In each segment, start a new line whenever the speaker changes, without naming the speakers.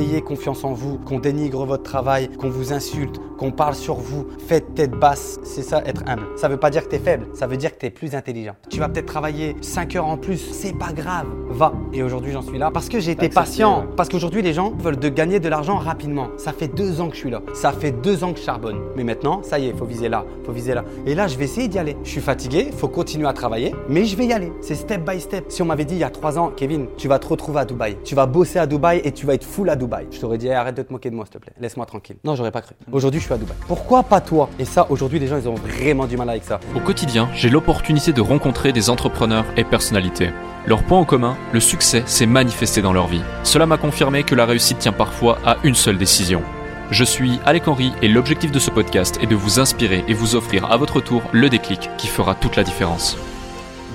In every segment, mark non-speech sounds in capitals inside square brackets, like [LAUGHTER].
ayez confiance en vous, qu'on dénigre votre travail, qu'on vous insulte, qu'on parle sur vous, faites tête basse. C'est ça être humble. Ça veut pas dire que tu es faible, ça veut dire que tu es plus intelligent. Tu vas peut-être travailler 5 heures en plus, c'est pas grave. Va. Et aujourd'hui, j'en suis là parce que j'ai été patient. Parce qu'aujourd'hui, les gens veulent de gagner de l'argent rapidement. Ça fait deux ans que je suis là. Ça fait deux ans que je charbonne. Mais maintenant, ça y est, faut viser là, faut viser là. Et là, je vais essayer d'y aller. Je suis fatigué, faut continuer à travailler, mais je vais y aller. C'est step by step. Si on m'avait dit il y a trois ans, Kevin, tu vas te retrouver à Dubaï, tu vas bosser à Dubaï et tu vas être full à Dubaï, je t'aurais dit arrête de te moquer de moi, s'il te plaît. Laisse-moi tranquille. Non, j'aurais pas cru. Aujourd'hui, je suis à Dubaï. Pourquoi pas toi? Et ça, aujourd'hui, les gens, ils ont vraiment du mal avec ça.
Au quotidien, j'ai l'opportunité de rencontrer des entrepreneurs et personnalités. Leur point en commun, le succès s'est manifesté dans leur vie. Cela m'a confirmé que la réussite tient parfois à une seule décision. Je suis Alec Henry et l'objectif de ce podcast est de vous inspirer et vous offrir à votre tour le déclic qui fera toute la différence.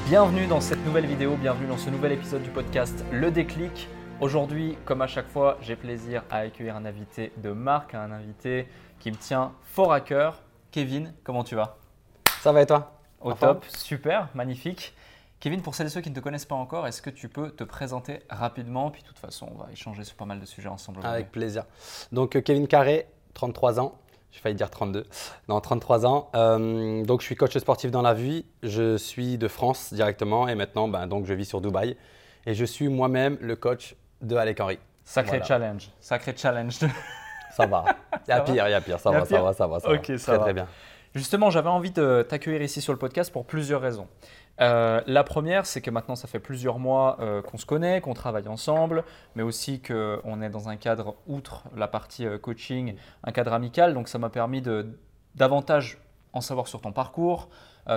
Bienvenue dans cette nouvelle vidéo, bienvenue dans ce nouvel épisode du podcast Le déclic. Aujourd'hui, comme à chaque fois, j'ai plaisir à accueillir un invité de marque, un invité qui me tient fort à cœur. Kevin, comment tu vas?
Ça va et toi?
Au top, super, magnifique. Kevin, pour celles et ceux qui ne te connaissent pas encore, est-ce que tu peux te présenter rapidement? Puis de toute façon, on va échanger sur pas mal de sujets ensemble.
Avec plaisir. Donc euh, Kevin Carré, 33 ans. J'ai failli dire 32. Non, 33 ans. Euh, donc je suis coach sportif dans la vie. Je suis de France directement et maintenant, ben, donc je vis sur Dubaï. Et je suis moi-même le coach de Alec Henry.
Sacré challenge. Sacré challenge.
Ça va. Il y a pire, il y a pire. Ça va, ça va, ça va, ça
va. Ok, ça très,
va. Très bien.
Justement, j'avais envie de t'accueillir ici sur le podcast pour plusieurs raisons. Euh, la première, c'est que maintenant, ça fait plusieurs mois euh, qu'on se connaît, qu'on travaille ensemble, mais aussi qu'on est dans un cadre, outre la partie euh, coaching, un cadre amical. Donc, ça m'a permis de davantage en savoir sur ton parcours,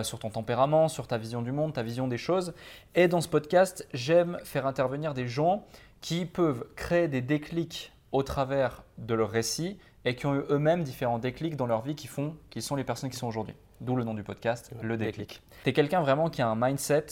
sur ton tempérament, sur ta vision du monde, ta vision des choses. Et dans ce podcast, j'aime faire intervenir des gens qui peuvent créer des déclics au travers de leur récit et qui ont eu eux-mêmes différents déclics dans leur vie qui font qui sont les personnes qui sont aujourd'hui. D'où le nom du podcast, le déclic. Tu es quelqu'un vraiment qui a un mindset,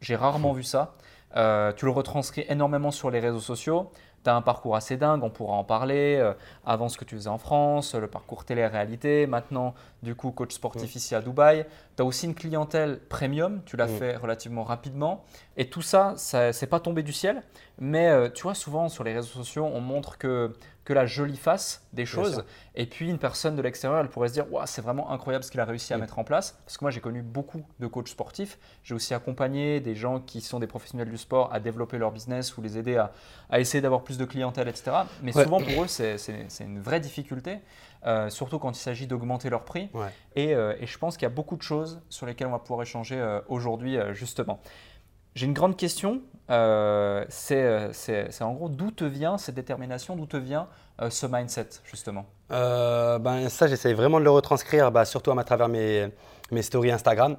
j'ai rarement vu ça. Euh, tu le retranscris énormément sur les réseaux sociaux. Tu as un parcours assez dingue, on pourra en parler. Euh, avant ce que tu faisais en France, le parcours télé-réalité. Maintenant, du coup, coach sportif ici à Dubaï. Tu as aussi une clientèle premium, tu l'as fait relativement rapidement. Et tout ça, ça c'est pas tombé du ciel. Mais euh, tu vois, souvent sur les réseaux sociaux, on montre que que la jolie face des choses. Et puis une personne de l'extérieur, elle pourrait se dire, c'est vraiment incroyable ce qu'il a réussi à mettre en place. Parce que moi, j'ai connu beaucoup de coachs sportifs. J'ai aussi accompagné des gens qui sont des professionnels du sport à développer leur business ou les aider à, essayer d'avoir plus de clientèle, etc. Mais souvent, pour eux, c'est une vraie difficulté. Euh, surtout quand il s'agit d'augmenter leur prix. Euh, et, je pense qu'il y a beaucoup de choses sur lesquelles on va pouvoir échanger euh, aujourd'hui, justement. J'ai une grande question. C'est en gros d'où te vient cette détermination, d'où te vient ce mindset justement?
Ben, Ça, j'essaie vraiment de le retranscrire, bah, surtout à travers mes, mes stories Instagram,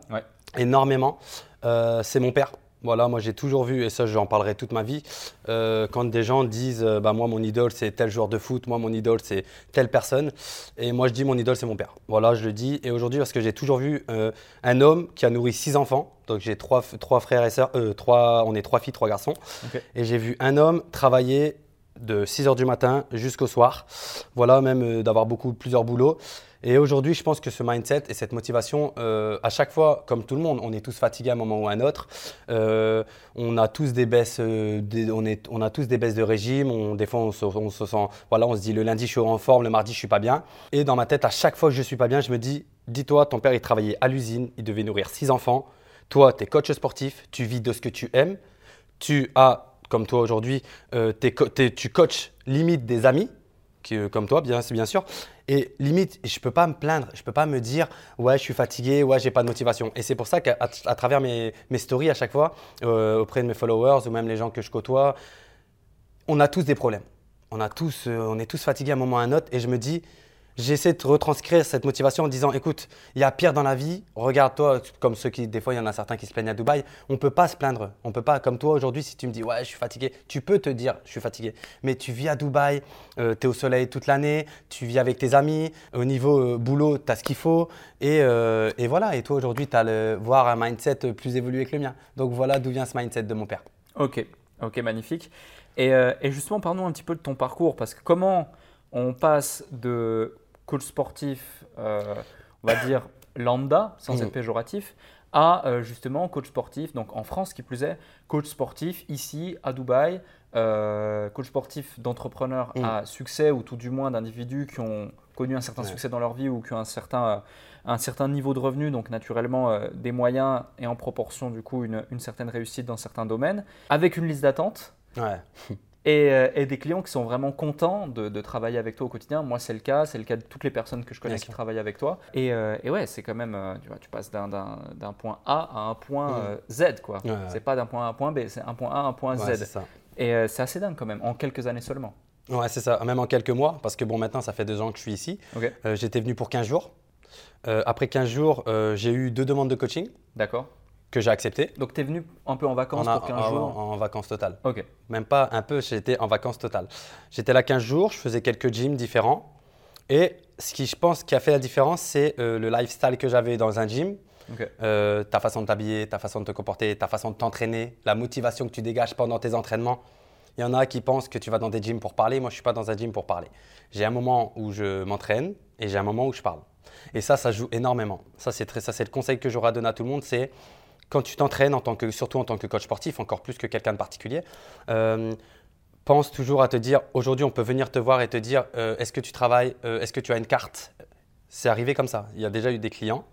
énormément. c'est mon père. Voilà, moi j'ai toujours vu, et ça j'en parlerai toute ma vie, euh, quand des gens disent euh, bah, Moi mon idole c'est tel joueur de foot, moi mon idole c'est telle personne. Et moi je dis Mon idole c'est mon père. Voilà, je le dis. Et aujourd'hui, parce que j'ai toujours vu euh, un homme qui a nourri six enfants, donc j'ai trois, trois, frères et sœurs, trois, on est trois filles, trois garçons. Et j'ai vu un homme travailler de 6 h du matin jusqu'au soir. Voilà, même d'avoir beaucoup, plusieurs boulots. Et aujourd'hui, je pense que ce mindset et cette motivation, euh, à chaque fois, comme tout le monde, on est tous fatigués à un moment ou à un autre. Euh, on a tous des baisses, euh, on, a tous des baisses de régime. On, des fois, on se, sent, voilà, on se dit le lundi je suis en forme, le mardi je suis pas bien. Et dans ma tête, à chaque fois que je suis pas bien, je me dis, dis-toi, ton père il travaillait à l'usine, il devait nourrir six enfants. Toi, tu es coach sportif, tu vis de ce que tu aimes. Tu as, comme toi aujourd'hui, tu coaches limite des amis comme toi, bien, bien sûr. Et limite, je ne peux pas me plaindre, je ne peux pas me dire ouais, je suis fatigué, ouais, j'ai pas de motivation. Et c'est pour ça qu'à travers mes, mes, stories à chaque fois, euh, auprès de mes followers ou même les gens que je côtoie, on a tous des problèmes. On, a tous, euh, on est tous fatigués à un moment ou à un autre. Et je me dis, j'essaie de retranscrire cette motivation en disant écoute, il y a pire dans la vie, regarde-toi, comme ceux qui, des fois, il y en a certains qui se plaignent à Dubaï, on ne peut pas se plaindre. On peut pas, comme toi aujourd'hui, si tu me dis ouais, je suis fatigué, tu peux te dire je suis fatigué, mais tu vis à Dubaï, euh, tu es au soleil toute l'année, tu vis avec tes amis, au niveau euh, boulot, tu as ce qu'il faut, et, euh, et, voilà, et toi aujourd'hui, tu as le, voir un mindset plus évolué que le mien. Donc voilà d'où vient ce mindset de mon père.
Ok, ok, magnifique. Et, et justement, parlons un petit peu de ton parcours, parce que comment on passe de coach sportif, euh, on va dire lambda, sans être mm. péjoratif, à euh, justement coach sportif, donc en France qui plus est, coach sportif ici à Dubaï, euh, coach sportif d'entrepreneurs
Mm.
à succès ou tout du moins d'individus qui ont connu un certain
Ouais.
succès dans leur vie ou qui ont un certain, un certain niveau de revenu, donc naturellement euh, des moyens et en proportion du coup une, une certaine réussite dans certains domaines, avec une liste d'attente
Ouais. [LAUGHS]
et, euh, et des clients qui sont vraiment contents de, de travailler avec toi au quotidien. Moi, c'est le cas, c'est le cas de toutes les personnes que je connais
Bien
qui
sûr.
travaillent avec toi. Et, euh, et ouais, c'est quand même, euh, tu vois, tu passes d'un- point A à un point euh, Z, quoi.
Ouais, ouais.
C'est pas d'un point A à un point B, c'est un point A à un point
Ouais,
Z.
ça.
Et euh, c'est assez dingue quand même, en quelques années seulement.
Ouais, c'est ça. Même en quelques mois, parce que bon, maintenant, ça fait deux ans que je suis ici. J'étais venu pour 15 jours. Après 15 jours, j'ai eu deux demandes de coaching
d'accord.
Que j'ai acceptées.
Donc tu es venu un peu en vacances
En, a-
pour 15
en-
jours.
en vacances totales.
Ok,
Même pas un peu, j'étais en vacances totales. J'étais là 15 jours, je faisais quelques gyms différents. Et ce qui, je pense, qui a fait la différence, c'est euh, le lifestyle que j'avais dans un gym.
ok.
Euh, ta façon de t'habiller, ta façon de te comporter, ta façon de t'entraîner, la motivation que tu dégages pendant tes entraînements. Il y en a qui pensent que tu vas dans des gyms pour parler. Moi, je ne suis pas dans un gym pour parler. J'ai un moment où je m'entraîne et j'ai un moment où je parle. Et ça, ça joue énormément. Ça, c'est très, ça, c'est le conseil que j'aurais à donner à tout le monde. C'est quand tu t'entraînes, surtout en tant que coach sportif, encore plus que quelqu'un de particulier, euh, pense toujours à te dire aujourd'hui, on peut venir te voir et te dire euh, est-ce que tu travailles, euh, est-ce que tu as une carte? C'est arrivé comme ça. Il y a déjà eu des clients.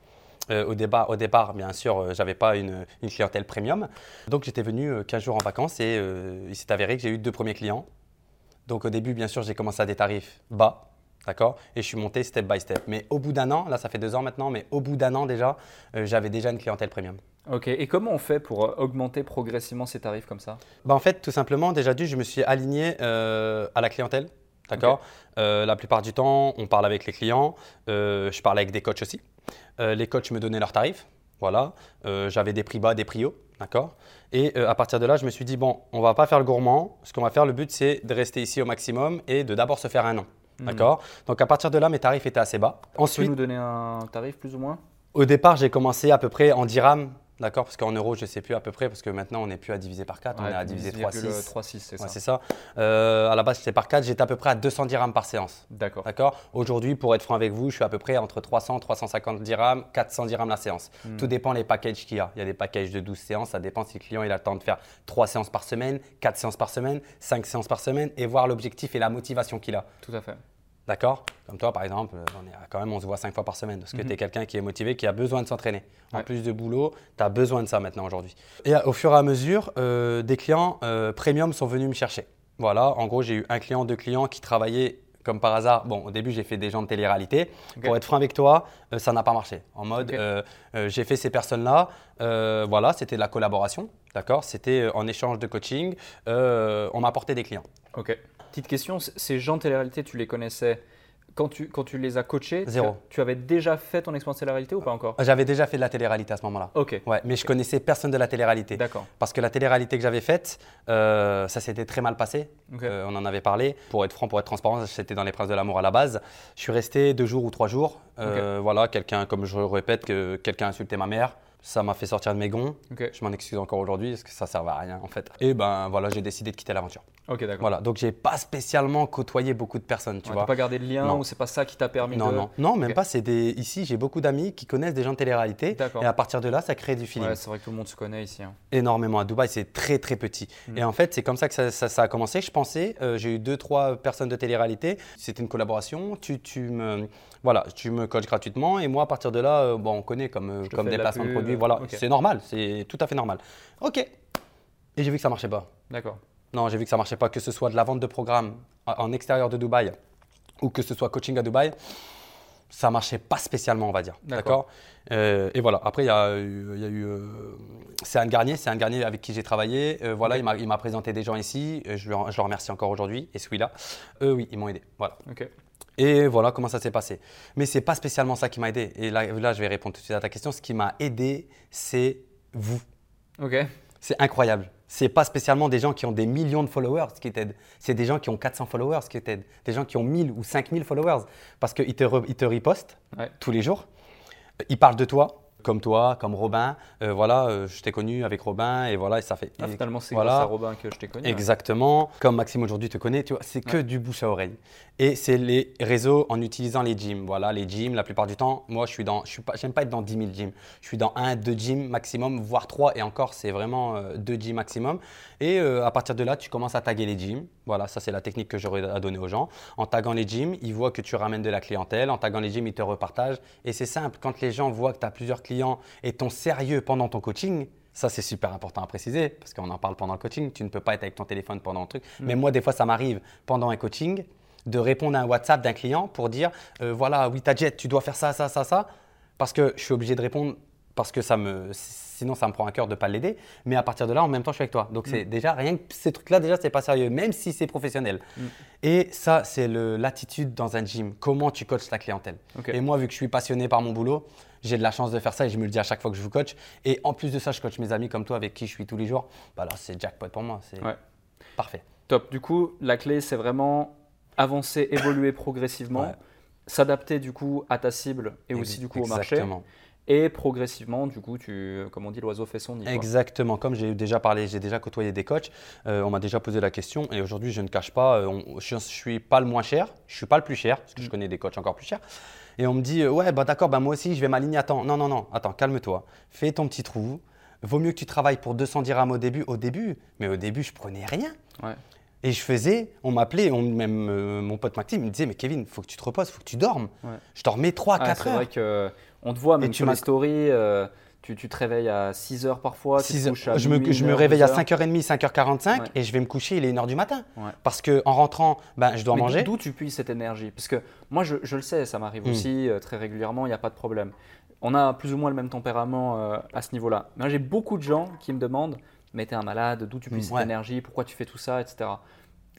Au, départ, au départ, bien sûr, j'avais pas une, clientèle premium. Donc j'étais venu euh, 15 jours en vacances et il s'est avéré que j'ai eu deux premiers clients. Donc au début, bien sûr, j'ai commencé à des tarifs bas, d'accord? Et je suis monté step by step. Mais au bout d'un an, là ça fait deux ans maintenant, mais au bout d'un an déjà, j'avais déjà une clientèle premium.
Ok, et comment on fait pour euh, augmenter progressivement ces tarifs comme ça?
Bah, en fait, tout simplement, déjà dû, je me suis aligné euh, à la clientèle. D'accord? Euh, La plupart du temps, on parle avec les clients. Euh, je parle avec des coachs aussi. Les coachs me donnaient leurs tarifs. Voilà. J'avais des prix bas, des prix hauts. D'accord? Et à partir de là, je me suis dit, bon, on va pas faire le gourmand. Ce qu'on va faire, le but, c'est de rester ici au maximum et de d'abord se faire un nom.
Mhm.
D'accord? Donc à partir de là, mes tarifs étaient assez bas.
Tu peux
Ensuite,
nous donner un tarif plus ou moins?
Au départ, j'ai commencé à peu près en dirhams. D'accord Parce qu'en euros, je ne sais plus à peu près, parce que maintenant, on n'est plus à diviser par 4, on est à diviser 3,6.
3,6, c'est
Ouais,
ça.
c'est ça. Euh, à la base, j'étais par 4, j'étais à peu près à 200 dirhams par séance.
D'accord.
D'accord Aujourd'hui, pour être franc avec vous, je suis à peu près entre 300 350 dirhams, 400 dirhams la séance.
Hmm.
Tout dépend les packages qu'il y a. Il y a des packages de 12 séances, ça dépend si le client il a le temps de faire 3 séances par semaine, 4 séances par semaine, 5 séances par semaine et voir l'objectif et la motivation qu'il a.
Tout à fait.
D'accord? Comme toi, par exemple, euh, on est quand même, on se voit 5 fois par semaine parce que
Mhm.
tu es quelqu'un qui est motivé, qui a besoin de s'entraîner. En
Ouais.
plus de boulot, tu as besoin de ça maintenant aujourd'hui. Et au fur et à mesure, euh, des clients euh, premium sont venus me chercher. Voilà, en gros, j'ai eu un client, deux clients qui travaillaient comme par hasard. Bon, au début, j'ai fait des gens de télé-réalité. Pour être franc avec toi, euh, ça n'a pas marché. En mode, euh, euh, j'ai fait ces personnes-là. voilà, c'était de la collaboration. D'accord? C'était en échange de coaching. on m'apportait des clients.
Ok. Petite question, ces gens de télé-réalité, tu les connaissais quand tu, quand tu les as coachés
Zéro.
Tu, avais déjà fait ton expérience télé-réalité ou pas encore?
J'avais déjà fait de la télé-réalité à ce moment-là.
Ok.
Ouais, mais je connaissais personne de la télé-réalité.
D'accord.
Parce que la télé-réalité que j'avais faite, euh, ça s'était très mal passé. Euh, on en avait parlé. Pour être franc, pour être transparent, c'était dans les Princes de l'amour à la base. Je suis resté deux jours ou trois jours. Euh, Voilà, quelqu'un, comme je le répète, que quelqu'un a insulté ma mère. Ça m'a fait sortir de mes gonds. Je m'en excuse encore aujourd'hui parce que ça servait à rien en fait. Et ben voilà, j'ai décidé de quitter l'aventure.
Ok, d'accord.
Voilà, donc j'ai pas spécialement côtoyé beaucoup de personnes, tu
Ouais,
vois.
Pas gardé de lien
Non.
ou c'est pas ça qui t'a permis
Non,
de.
non, non, même pas. C'est des. Ici, j'ai beaucoup d'amis qui connaissent des gens de télé-réalité. Et à partir de là, ça crée du feeling.
Ouais, c'est vrai que tout le monde se connaît ici. hein.
énormément. À Dubaï, c'est très très petit.
Mm.
Et en fait, c'est comme ça que ça, ça- ça a commencé. Je pensais, euh, j'ai eu deux trois personnes de télé-réalité. C'était une collaboration. Tu, tu me, voilà, tu me coaches gratuitement et moi à partir de là, euh, bon, on connaît comme euh, comme des
de la
placements de
pub,
produits. Voilà,
ok.
c'est normal, c'est tout à fait normal. Ok. Et j'ai vu que ça marchait pas.
D'accord.
Non, j'ai vu que ça marchait pas, que ce soit de la vente de programmes en extérieur de Dubaï ou que ce soit coaching à Dubaï, ça marchait pas spécialement, on va dire.
D'accord.
Euh, Et voilà, après, il y a eu. il y a eu, euh, c'est Anne Garnier, c'est Anne Garnier avec qui j'ai travaillé. Euh, voilà, il m'a- présenté des gens ici, euh, je je le remercie encore aujourd'hui, et celui-là. Eux, oui, ils m'ont aidé. Voilà.
Ok.
Et voilà comment ça s'est passé. Mais c'est pas spécialement ça qui m'a aidé. Et là, là, je vais répondre tout de suite à ta question. Ce qui m'a aidé, c'est vous.
Ok.
C'est incroyable. C'est pas spécialement des gens qui ont des millions de followers qui t'aident. C'est des gens qui ont 400 followers qui t'aident. Des gens qui ont 1000 ou 5000 followers. Parce qu'ils te, re- ils te ripostent
Ouais.
tous les jours. Ils parlent de toi. comme toi, comme Robin. Euh, voilà, euh, je t'ai connu avec Robin et voilà, et ça fait.
Ah, finalement, c'est
voilà.
grâce à Robin que je t'ai connu.
Exactement. Comme Maxime aujourd'hui te connaît, tu vois, c'est que du bouche à oreille. Et c'est les réseaux en utilisant les gyms. Voilà, les gyms, la plupart du temps, moi, je suis dans, je suis pas, j'aime pas être dans 10 000 gyms. Je suis dans un, deux gyms maximum, voire trois. Et encore, c'est vraiment euh, deux gyms maximum. Et euh, à partir de là, tu commences à taguer les gyms. Voilà, ça, c'est la technique que j'aurais à donner aux gens. En taguant les gyms, ils voient que tu ramènes de la clientèle. En taguant les gyms, ils te repartagent. Et c'est simple. Quand les gens voient que tu as plusieurs clients et ton sérieux pendant ton coaching, ça, c'est super important à préciser parce qu'on en parle pendant le coaching. Tu ne peux pas être avec ton téléphone pendant un truc.
Mm.
Mais moi, des fois, ça m'arrive pendant un coaching de répondre à un WhatsApp d'un client pour dire euh, voilà, oui, Tadjet, tu dois faire ça, ça, ça, ça. Parce que je suis obligé de répondre parce que ça me, sinon ça me prend à cœur de ne pas l'aider. Mais à partir de là, en même temps, je suis avec toi. Donc c'est déjà rien que ces trucs-là, déjà, c'est pas sérieux, même si c'est professionnel. Et ça, c'est l'attitude dans un gym. Comment tu coaches ta clientèle. Et moi, vu que je suis passionné par mon boulot, j'ai de la chance de faire ça et je me le dis à chaque fois que je vous coach. Et en plus de ça, je coach mes amis comme toi avec qui je suis tous les jours. Bah alors, c'est jackpot pour moi. C'est
Ouais.
parfait.
Top. Du coup, la clé, c'est vraiment avancer, évoluer progressivement,
Ouais.
s'adapter du coup à ta cible et aussi du coup au marché. Et progressivement, du coup, tu, comme on dit, l'oiseau fait son nid.
Exactement, comme j'ai déjà parlé, j'ai déjà côtoyé des coachs, euh, on m'a déjà posé la question et aujourd'hui je ne cache pas, euh, on- je ne suis pas le moins cher, je ne suis pas le plus cher, parce que je connais des coachs encore plus chers. Et on me dit, euh, ouais, bah d'accord, bah moi aussi je vais m'aligner, attends, non, non, non, attends, calme-toi, fais ton petit trou, vaut mieux que tu travailles pour 200 dirhams au début, au début, mais au début je prenais rien.
Ouais.
Et je faisais, on m'appelait, on- même euh, mon pote Maxime il me disait, mais Kevin, faut que tu te reposes, faut que tu dormes.
Ouais.
Je dormais 3
Ah,
4
c'est
heures.
vrai que on te voit même
tu
sur les stories, euh, tu, tu te réveilles à 6 heures parfois, tu
Six
te
heures.
couches à
je me, je me réveille à
heures.
5h30, 5h45
Ouais.
et je vais me coucher, il est 1h du matin.
Ouais.
Parce qu'en rentrant, ben, je dois
Mais
manger.
D'où tu puisses cette énergie? Parce que moi, je, je le sais, ça m'arrive
Mm.
aussi euh, très régulièrement, il n'y a pas de problème. On a plus ou moins le même tempérament euh, à ce niveau-là. Mais j'ai beaucoup de gens qui me demandent Mais t'es un malade, d'où tu puisses
Mm,
cette
ouais.
énergie Pourquoi tu fais tout ça etc.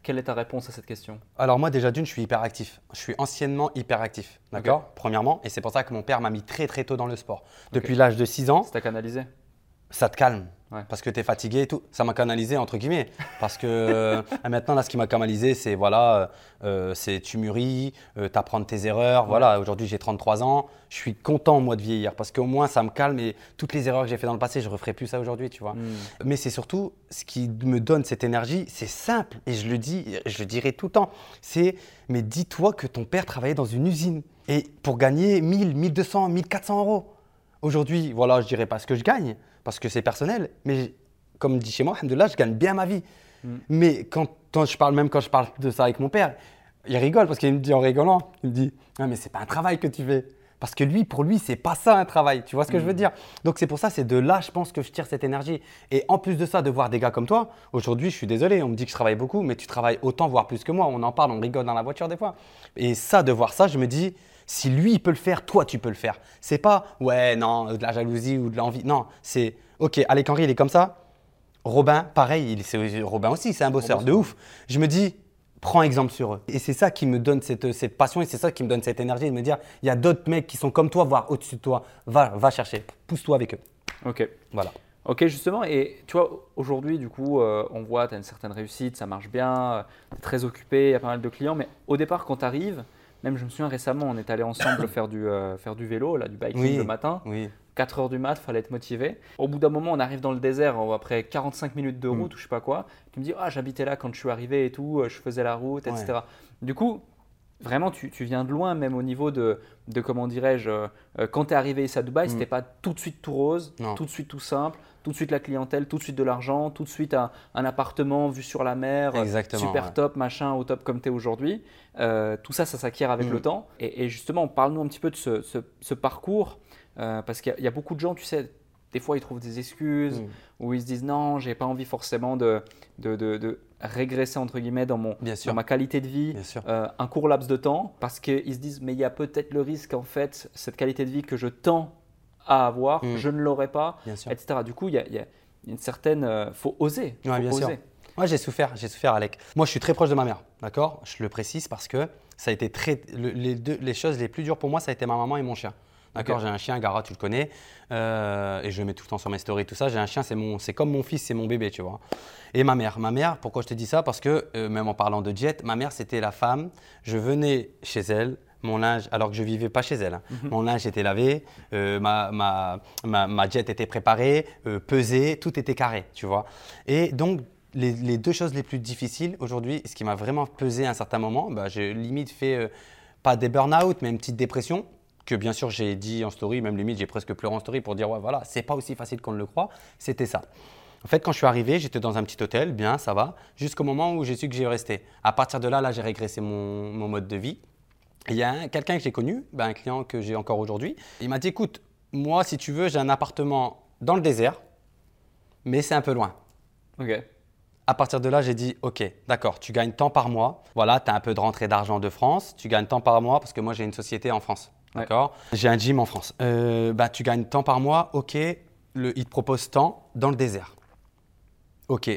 Quelle est ta réponse à cette question?
Alors moi déjà d'une, je suis hyper actif. Je suis anciennement hyper actif, d'accord? Premièrement, et c'est pour ça que mon père m'a mis très très tôt dans le sport. Depuis l'âge de 6 ans,
C'est à canaliser?
ça te calme.
Ouais.
Parce que tu es fatigué et tout. Ça m'a canalisé, entre guillemets. Parce que [LAUGHS] euh, maintenant, là, ce qui m'a canalisé, c'est voilà, euh, c'est tu mûris, tu apprends de tes erreurs. Voilà, aujourd'hui, j'ai 33 ans. Je suis content, moi, de vieillir. Parce qu'au moins, ça me calme et toutes les erreurs que j'ai fait dans le passé, je ne referai plus ça aujourd'hui, tu vois.
Mm.
Mais c'est surtout ce qui me donne cette énergie, c'est simple. Et je le dis, je le dirai tout le temps. C'est, mais dis-toi que ton père travaillait dans une usine. Et pour gagner 1000, 1200, 1400 euros. Aujourd'hui, voilà, je dirais pas ce que je gagne, parce que c'est personnel. Mais comme dit chez moi, alhamdoulilah, je gagne bien ma vie.
Mm.
Mais quand, quand je parle, même quand je parle de ça avec mon père, il rigole parce qu'il me dit en rigolant, il me dit, ah, mais c'est pas un travail que tu fais. Parce que lui, pour lui, c'est pas ça un travail. Tu vois ce que je veux dire? Donc c'est pour ça, c'est de là, je pense que je tire cette énergie. Et en plus de ça, de voir des gars comme toi, aujourd'hui, je suis désolé, on me dit que je travaille beaucoup, mais tu travailles autant, voire plus que moi. On en parle, on rigole dans la voiture des fois. Et ça, de voir ça, je me dis, si lui, il peut le faire, toi, tu peux le faire. C'est pas, ouais, non, de la jalousie ou de l'envie. Non, c'est, ok, Alec Henry, il est comme ça. Robin, pareil, il, c'est, Robin aussi, c'est un bosseur de ouf. Je me dis, prends exemple sur eux. Et c'est ça qui me donne cette, cette passion et c'est ça qui me donne cette énergie de me dire, il y a d'autres mecs qui sont comme toi, voire au-dessus de toi. Va, va chercher, pousse-toi avec eux.
Ok.
Voilà.
Ok, justement, et tu vois, aujourd'hui, du coup, euh, on voit, tu as une certaine réussite, ça marche bien, tu es très occupé, il y a pas mal de clients, mais au départ, quand tu arrives, même je me souviens récemment, on est allé ensemble faire, du, euh, faire du vélo, là, du biking
Oui.
le matin,
Oui.
4 heures du mat, fallait être motivé. Au bout d'un moment, on arrive dans le désert, euh, après 45 minutes de route
Mm.
ou je sais pas quoi, tu me dis, ah, j'habitais là quand je suis arrivé et tout, euh, je faisais la route, etc. Du coup, vraiment, tu, tu viens de loin, même au niveau de, de comment dirais-je, euh, quand tu es arrivé ici à Dubaï,
Mm.
c'était pas tout de suite tout rose,
Non.
tout de suite tout simple, tout de suite la clientèle, tout de suite de l'argent, tout de suite un, un appartement vu sur la mer,
Exactement,
super
ouais.
top, machin, au top comme tu es aujourd'hui. Euh, tout ça, ça s'acquiert avec
Mm.
le temps. Et, et justement, parle-nous un petit peu de ce, ce- ce parcours, euh, parce qu'il y, a- il y a beaucoup de gens, tu sais, des fois ils trouvent des excuses,
Mm.
ou ils se disent non, j'ai pas envie forcément de, de, de- de régresser entre guillemets dans, mon,
Bien sûr.
dans ma qualité de vie
Bien sûr.
euh, un court laps de temps, parce qu'ils se disent mais il y a peut-être le risque en fait, cette qualité de vie que je tends à avoir,
Mm.
je ne l'aurai pas, etc. Du coup, il y a, il y a une certaine. euh, faut oser.
Ouais,
faut
bien
oser.
sûr. Moi, j'ai souffert, j'ai souffert, Alec. Moi, je suis très proche de ma mère, d'accord? Je le précise parce que ça a été très. le- les, deux, les choses les plus dures pour moi, ça a été ma maman et mon chien. D'accord? J'ai un chien, Gara, tu le connais, euh, et je le mets tout le temps sur mes stories, tout ça. J'ai un chien, c'est mon, c'est comme mon fils, c'est mon bébé, tu vois. Et ma mère, ma mère, pourquoi je te dis ça? Parce que euh, même en parlant de jet, ma mère, c'était la femme. Je venais chez elle, mon linge, alors que je vivais pas chez elle. Hein. Mhm. Mon linge était lavé, euh, ma, ma, ma, jet était préparée, euh, pesée, tout était carré, tu vois. Et donc, les, deux choses les plus difficiles aujourd'hui, ce qui m'a vraiment pesé à un certain moment, bah, j'ai limite fait, euh, pas des burn-out, mais une petite dépression, que bien sûr j'ai dit en story, même limite j'ai presque pleuré en story pour dire, ouais, voilà, c'est pas aussi facile qu'on le croit, c'était ça. En fait, quand je suis arrivé, j'étais dans un petit hôtel, bien, ça va, jusqu'au moment où j'ai su que j'y restais. À partir de là, là, j'ai régressé mon, mon mode de vie. Il y a quelqu'un que j'ai connu, ben, un client que j'ai encore aujourd'hui. Il m'a dit écoute, moi, si tu veux, j'ai un appartement dans le désert, mais c'est un peu loin.
Ok.
À partir de là, j'ai dit ok, d'accord, tu gagnes tant par mois. Voilà, tu as un peu de rentrée d'argent de France, tu gagnes tant par mois parce que moi, j'ai une société en France. D'accord? J'ai un gym en France. Euh, bah, tu gagnes tant par mois, ok, le, il te propose tant dans le désert. Ok,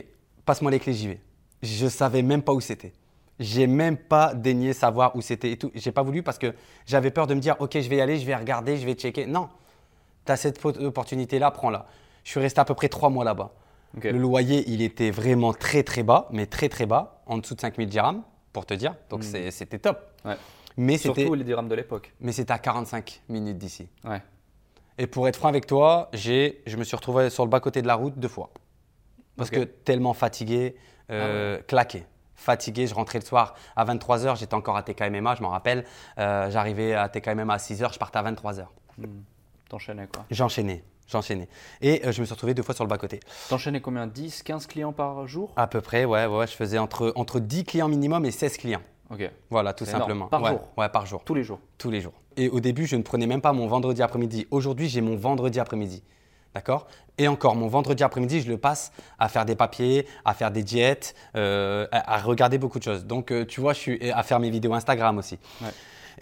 passe-moi les clés, j'y vais. Je savais même pas où c'était. J'ai même pas daigné savoir où c'était et tout. J'ai pas voulu parce que j'avais peur de me dire, ok, je vais y aller, je vais regarder, je vais checker. Non, tu as cette opportunité-là, prends-la. Je suis resté à peu près trois mois là-bas. Le loyer, il était vraiment très très bas, mais très très bas, en dessous de 5000 dirhams, pour te dire. Donc hmm. c'était top.
Ouais. Mais Surtout les dirhams de l'époque.
Mais c'était à 45 minutes d'ici.
Ouais.
Et pour être franc avec toi, je me suis retrouvé sur le bas-côté de la route deux fois. Parce que tellement fatigué, euh, ah claqué fatigué. Je rentrais le soir à 23h, j'étais encore à TKMMA, je m'en rappelle. Euh, j'arrivais à TKMMA à 6h, je partais à 23h.
Hmm. T'enchaînais quoi
J'enchaînais. J'enchaînais. Et euh, je me suis retrouvé deux fois sur le bas-côté.
T'enchaînais combien? 10, 15 clients par jour?
À peu près, ouais, ouais. Je faisais entre, entre 10 clients minimum et 16 clients.
Ok.
Voilà, tout simplement.
Par jour
Ouais, par jour.
Tous les jours
Tous les jours. Et au début, je ne prenais même pas mon vendredi après-midi. Aujourd'hui, j'ai mon vendredi après-midi. D'accord? Et encore, mon vendredi après-midi, je le passe à faire des papiers, à faire des diètes, euh, à, regarder beaucoup de choses. Donc, euh, tu vois, je suis à faire mes vidéos Instagram aussi.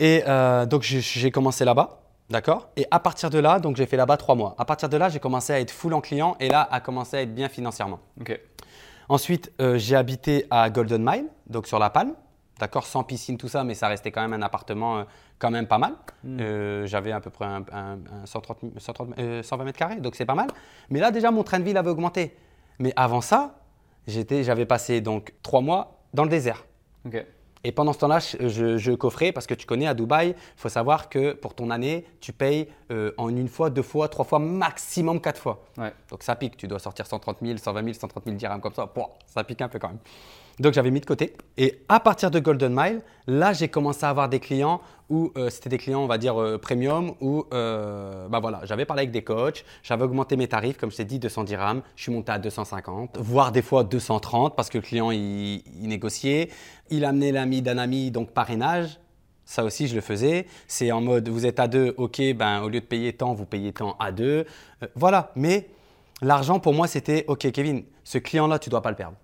Et euh, donc, j'ai commencé là-bas. D'accord? Et à partir de là, donc j'ai fait là-bas trois mois. À partir de là, j'ai commencé à être full en client et là, à commencer à être bien financièrement.
Ok.
Ensuite, j'ai habité à Golden Mile, donc sur La Palme. D'accord Sans piscine, tout ça, mais ça restait quand même un appartement quand même pas mal. Hmm. Euh, j'avais à peu près un, 130, 120 mètres carrés, donc c'est pas mal. Mais là, déjà, mon train de vie avait augmenté. Mais avant ça, j'avais passé donc trois mois dans le désert. Et pendant ce temps-là, je, coffrais parce que tu connais à Dubaï, il faut savoir que pour ton année, tu payes euh, en une fois, deux fois, trois fois, maximum quatre fois. Donc ça pique, tu dois sortir 130 000, 120 000, 130 000 dirhams comme ça. ça pique un peu quand même. Donc j'avais mis de côté. Et à partir de Golden Mile, là j'ai commencé à avoir des clients où euh, c'était des clients, on va dire, euh, premium, où euh, bah voilà, j'avais parlé avec des coachs, j'avais augmenté mes tarifs, comme je t'ai dit, 210 dirhams, je suis monté à 250, voire des fois 230 parce que le client il, négociait. Il amenait l'ami d'un ami, donc parrainage. Ça aussi, je le faisais. C'est en mode, vous êtes à deux, ok, ben, au lieu de payer tant, vous payez tant à deux. voilà, mais l'argent pour moi, c'était, ok, Kevin, ce client-là, tu dois pas le perdre.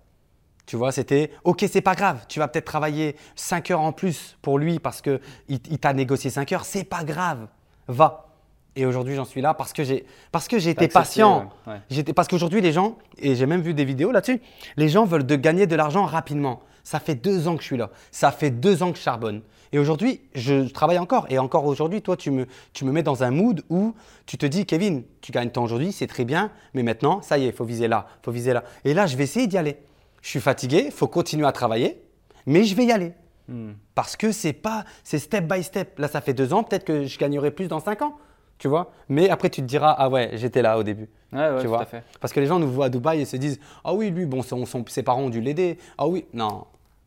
Tu vois, c'était OK, c'est pas grave, tu vas peut-être travailler 5 heures en plus pour lui parce qu'il il, t'a négocié 5 heures, c'est pas grave, va. Et aujourd'hui, j'en suis là parce que j'ai parce que été patient. J'étais parce qu'aujourd'hui, les gens et j'ai même vu des vidéos là-dessus, les gens veulent de gagner de l'argent rapidement. Ça fait deux ans que je suis là. Ça fait deux ans que je charbonne. Et aujourd'hui, je travaille encore. Et encore aujourd'hui, toi, tu me, tu me mets dans un mood où tu te dis, Kevin, tu gagnes tant aujourd'hui, c'est très bien, mais maintenant, ça y est, il faut viser là, il faut viser là. Et là, je vais essayer d'y aller je suis fatigué, il faut continuer à travailler, mais je vais y aller. Hmm. Parce que c'est pas, c'est step by step. Là, ça fait deux ans, peut-être que je gagnerai plus dans cinq ans, tu vois. Mais après, tu te diras, ah ouais, j'étais là au début.
Ouais, ouais,
tu
vois? fait.
Parce que les gens nous voient à Dubaï et se disent, ah oui, lui, bon, ses parents ont dû l'aider. Ah oui, non,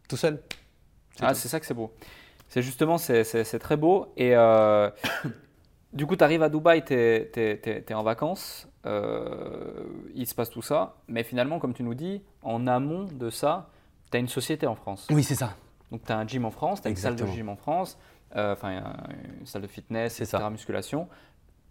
tout seul.
Ah, c'est ça que c'est beau. C'est justement, c'est très beau. Et euh, [COUGHS] du coup, tu arrives à Dubaï, tu es, es, en vacances. Euh, il se passe tout ça. Mais finalement, comme tu nous dis, en amont de ça, tu as une société en France.
Oui, c'est ça.
Donc tu as un gym en France, tu as une salle de gym en France, euh, enfin une salle de fitness, etc., ça. musculation.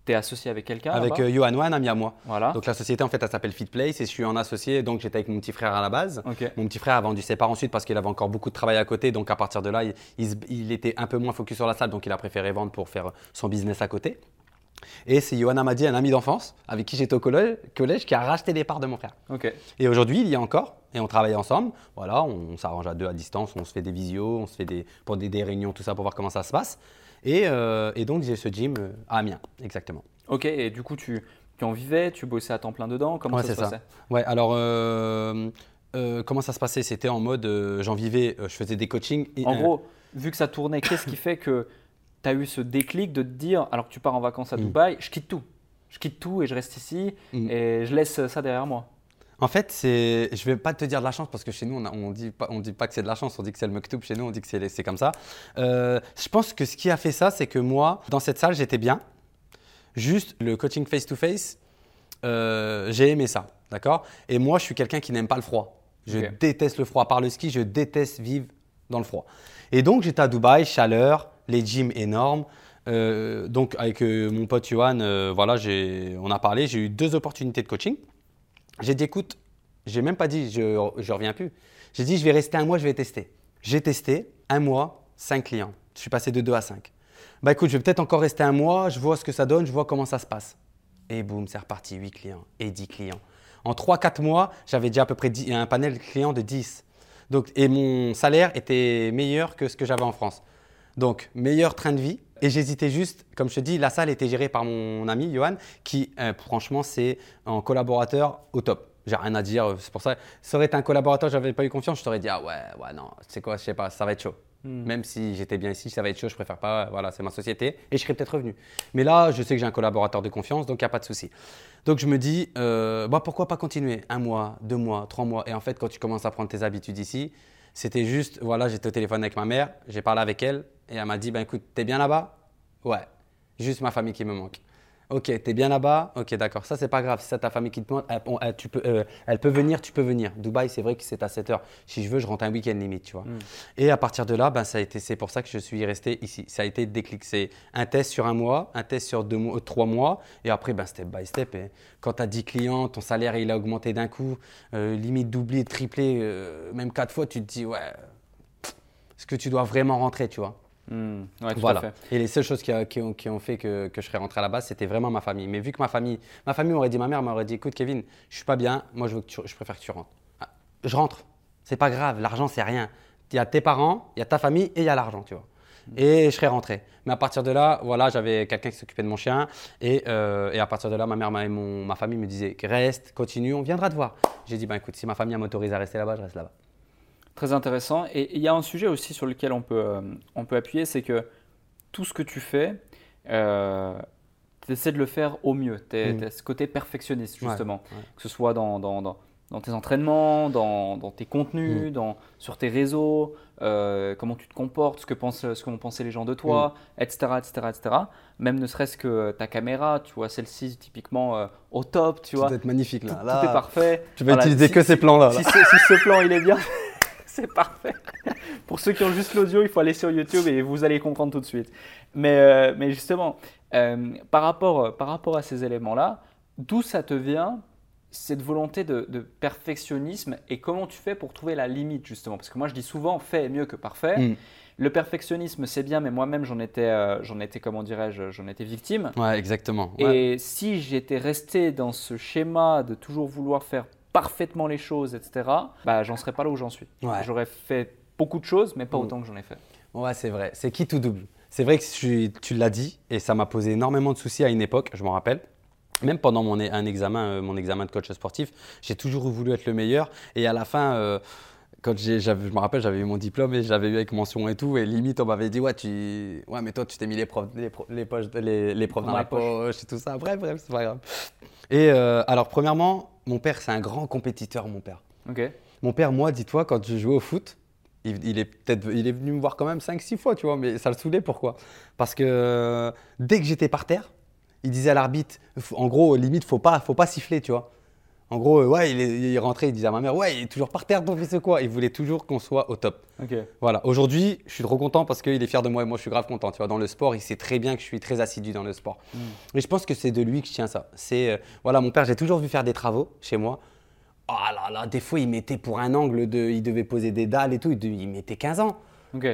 Tu es associé avec quelqu'un
Avec euh, Johan un ami à moi.
Voilà.
Donc la société en fait elle s'appelle FitPlace et je suis en associé donc j'étais avec mon petit frère à la base. Mon petit frère a vendu ses parts ensuite parce qu'il avait encore beaucoup de travail à côté donc à partir de là il, il, était un peu moins focus sur la salle donc il a préféré vendre pour faire son business à côté. Et c'est Johan Amadi, un ami d'enfance avec qui j'étais au collège, qui a racheté des parts de mon frère. Et aujourd'hui, il y a encore et on travaille ensemble. Voilà, on, s'arrange à deux à distance, on se fait des visios, on se fait des, pour des, réunions, tout ça pour voir comment ça se passe. Et, euh, donc, j'ai ce gym euh, à Amiens, exactement.
Ok, et du coup, tu, tu en vivais, tu bossais à temps plein dedans Comment ça se passait?
Ouais, alors. Euh, comment ça se passait? C'était en mode, j'en vivais, je faisais des coachings.
en gros, vu que ça tournait, qu'est-ce qui fait que tu as eu ce déclic de te dire, alors que tu pars en vacances à mm. Dubaï, je quitte tout. Je quitte tout et je reste ici mm. et je laisse ça derrière moi.
En fait, c'est, je vais pas te dire de la chance parce que chez nous, on, ne dit pas, on dit pas que c'est de la chance, on dit que c'est le muktoub. Chez nous, on dit que c'est, comme ça. Euh, je pense que ce qui a fait ça, c'est que moi, dans cette salle, j'étais bien. Juste le coaching face to face, euh, j'ai aimé ça, d'accord? Et moi, je suis quelqu'un qui n'aime pas le froid. Je déteste le froid. Par le ski, je déteste vivre dans le froid. Et donc, j'étais à Dubaï, chaleur, les gyms énormes. Euh, donc, avec mon pote Johan, voilà, on a parlé. J'ai eu deux opportunités de coaching. J'ai dit, écoute, j'ai même pas dit, je ne reviens plus. J'ai dit, je vais rester un mois, je vais tester. J'ai testé un mois, cinq clients. Je suis passé de 2 à 5. Bah écoute, je vais peut-être encore rester un mois, je vois ce que ça donne, je vois comment ça se passe. Et boum, c'est reparti, 8 clients et 10 clients. En 3-4 mois, j'avais déjà à peu près un panel client de 10. Donc, et mon salaire était meilleur que ce que j'avais en France. Donc, meilleur train de vie. Et j'hésitais juste, comme je te dis, la salle était gérée par mon ami Johan, qui, euh, franchement, c'est un collaborateur au top. J'ai rien à dire, c'est pour ça. Ça aurait été un collaborateur, j'avais pas eu confiance, je t'aurais dit, ah ouais, ouais, non, c'est quoi, je sais pas, ça va être chaud. Hmm. Même si j'étais bien ici, ça va être chaud, je préfère pas, voilà, c'est ma société et je serais peut-être revenu. Mais là, je sais que j'ai un collaborateur de confiance, donc il n'y a pas de souci. Donc je me dis, euh, bah, pourquoi pas continuer Un mois, deux mois, trois mois? Et en fait, quand tu commences à prendre tes habitudes ici, c'était juste, voilà, j'étais au téléphone avec ma mère, j'ai parlé avec elle et elle m'a dit, ben écoute, t'es bien là-bas? Ouais, juste ma famille qui me manque. Ok, t'es bien là-bas Ok, d'accord. Ça, c'est pas grave. Si c'est ta famille qui te manque, elle, tu peux, euh, elle peut venir, tu peux venir. Dubaï, c'est vrai que c'est à 7 heures. Si je veux, je rentre un week-end limite, tu vois. Hmm. Et à partir de là, ben, ça a été, c'est pour ça que je suis resté ici. Ça a été déclic. C'est un test sur un mois, un test sur deux mois, trois mois. Et après, ben, step by step. Hein. Quand tu as 10 clients, ton salaire, il a augmenté d'un coup, euh, limite doublé, triplé, euh, même quatre fois, tu te dis, ouais, est-ce que tu dois vraiment rentrer, tu vois?
Voilà.
Et les seules choses qui, ont, fait que, je serais rentré à la base, c'était vraiment ma famille. Mais vu que ma famille, ma famille m'aurait dit, ma mère m'aurait dit, écoute Kevin, je suis pas bien, moi je, veux que je préfère que tu rentres. Ah, je rentre, c'est pas grave, l'argent c'est rien. Il y a tes parents, il y a ta famille et il y a l'argent, tu vois. Hmm. Et je serais rentré. Mais à partir de là, voilà, j'avais quelqu'un qui s'occupait de mon chien. Et, euh, à partir de là, ma mère et mon, ma famille me disaient reste, continue, on viendra te voir. J'ai dit, ben écoute, si ma famille m'autorise à rester là-bas, je reste là-bas.
Très intéressant. Et il y a un sujet aussi sur lequel on peut, euh, on peut appuyer, c'est que tout ce que tu fais, euh, tu essaies de le faire au mieux. Tu as mm. ce côté perfectionniste, justement. Que ce soit dans, dans, dans, dans tes entraînements, dans, tes contenus, mm. dans, sur tes réseaux, euh, comment tu te comportes, ce que, pensent, ce que vont penser les gens de toi, etc., etc., etc. Même ne serait-ce que ta caméra, tu vois, celle-ci, typiquement au top, tu vois.
Ça être magnifique, là.
Tout, est parfait.
Tu vas utiliser que ces plans-là.
Si, si, ce plan, il est bien. [LAUGHS] c'est parfait. Pour ceux qui ont juste l'audio, il faut aller sur YouTube et vous allez comprendre tout de suite. Mais, euh, mais justement, euh, par, rapport, par rapport à ces éléments-là, d'où ça te vient cette volonté de, perfectionnisme et comment tu fais pour trouver la limite justement? Parce que moi je dis souvent fait est mieux que parfait. Mm. Le perfectionnisme c'est bien, mais moi-même j'en étais, euh, j'en étais comment dirais-je, j'en étais victime.
Ouais, exactement.
Et si j'étais resté dans ce schéma de toujours vouloir faire parfaitement les choses, etc., bah, j'en serais pas là où j'en suis. J'aurais fait beaucoup de choses, mais pas mm. autant que j'en ai fait.
Ouais, c'est vrai. C'est qui tout double? C'est vrai que tu l'as dit, et ça m'a posé énormément de soucis à une époque, je m'en rappelle. Même pendant mon, un examen, euh, mon examen de coach sportif, j'ai toujours voulu être le meilleur. Et à la fin, euh, quand je me rappelle, j'avais eu mon diplôme et j'avais eu avec mention et tout. Et limite, on m'avait dit, ouais, tu, ouais, mais toi, tu t'es mis les profs, les, les, poches, les, les profs dans, la poche. et tout ça. Bref, bref, c'est pas grave. Et euh, alors, premièrement, mon père, c'est un grand compétiteur, mon père. Mon père, moi, dis-toi, quand je jouais au foot, il, est peut-être, il est venu me voir quand même 5-6 fois, tu vois, mais ça le saoulait. Pourquoi? Parce que euh, dès que j'étais par terre, il disait à l'arbitre, en gros, limite, faut pas, faut pas siffler, tu vois. En gros, euh, ouais, il, rentrait, il disait à ma mère, ouais, il est toujours par terre, ton fils quoi? Il voulait toujours qu'on soit au top. Voilà. Aujourd'hui, je suis trop content parce qu'il est fier de moi et moi, je suis grave content. Tu vois, dans le sport, il sait très bien que je suis très assidu dans le sport. Et je pense que c'est de lui que je tiens ça. C'est, euh, voilà, mon père, j'ai toujours vu faire des travaux chez moi. Oh là là, des fois, il mettait pour un angle de, il devait poser des dalles et tout, il, mettait 15 ans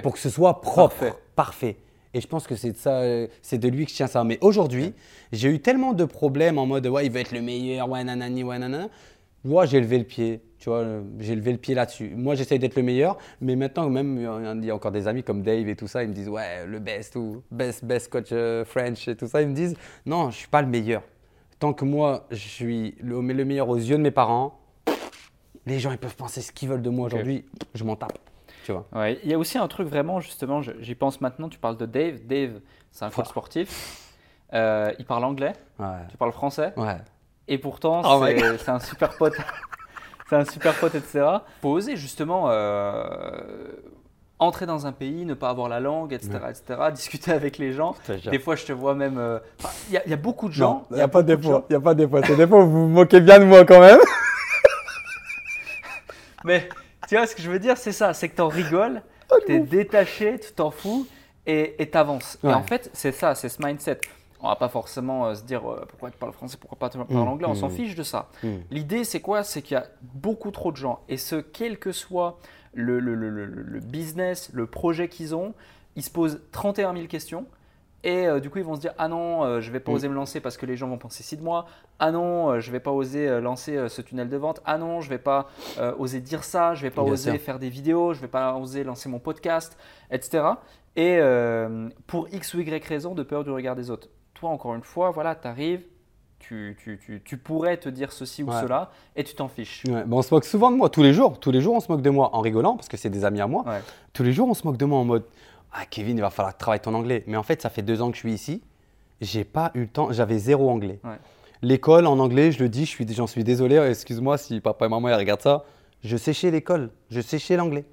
pour que ce soit propre, parfait. Et je pense que c'est de ça, c'est de lui que je tiens ça. Mais aujourd'hui, j'ai eu tellement de problèmes en mode ouais, il veut être le meilleur, ouais, nanani, ouais, nanana. Moi, j'ai levé le pied, tu vois, j'ai levé le pied là-dessus. Moi, j'essaye d'être le meilleur, mais maintenant, même, il y a encore des amis comme Dave et tout ça, ils me disent ouais, le best ou best, best coach euh, French et tout ça. Ils me disent non, je suis pas le meilleur. Tant que moi, je suis le, le meilleur aux yeux de mes parents, les gens, ils peuvent penser ce qu'ils veulent de moi aujourd'hui, je m'en tape. Tu vois.
Ouais, il y a aussi un truc vraiment, justement, j'y pense maintenant, tu parles de Dave. Dave, c'est un coach sportif. Euh, il parle anglais, tu parles français.
Ouais.
Et pourtant, oh c'est un super pote. [LAUGHS] c'est un super pote, etc. Faut oser justement euh, entrer dans un pays, ne pas avoir la langue, etc., etc., [LAUGHS] discuter avec les gens. Des fois, je te vois même. Euh, il y, a beaucoup de gens.
Il n'y a, pas des fois. Il n'y a pas des fois. des fois, vous vous moquez bien de moi quand même. [LAUGHS]
Mais tu vois, ce que je veux dire, c'est ça c'est que tu en rigoles, oh, tu es détaché, tu t'en fous et tu avances. Et en fait, c'est ça, c'est ce mindset. On va pas forcément euh, se dire euh, pourquoi tu parles français, pourquoi pas tu parles mmh, anglais, on s'en mmh. fiche de ça. Mmh. L'idée, c'est quoi? C'est qu'il y a beaucoup trop de gens, et ce, quel que soit le, le, le, le business, le projet qu'ils ont, ils se posent 31 000 questions. Et euh, du coup, ils vont se dire Ah non, je euh, je vais pas mm. oser me lancer parce que les gens vont penser ci de moi. Ah non, je euh, je vais pas oser lancer ce tunnel de vente. Ah non, je vais pas oser dire ça. Je vais pas oser faire des vidéos. Je vais pas oser lancer mon podcast, etc. Et pour X ou Y raison, de peur du regard des autres. Toi, encore une fois, voilà, tu arrives, tu, tu, tu, tu, pourrais te dire ceci ou cela et tu t'en fiches.
on se moque souvent de moi tous les jours. Tous les jours, on se moque de moi en rigolant parce que c'est des amis à moi. Tous les jours, on se moque de moi en mode Ah, Kevin, il va falloir travailler ton anglais. Mais en fait, ça fait deux ans que je suis ici. J'ai pas eu le temps. J'avais zéro anglais. L'école en anglais, je le dis, j'en suis, suis désolé. Excuse-moi si papa et maman ils regardent ça. Je séchais l'école. Je séchais l'anglais.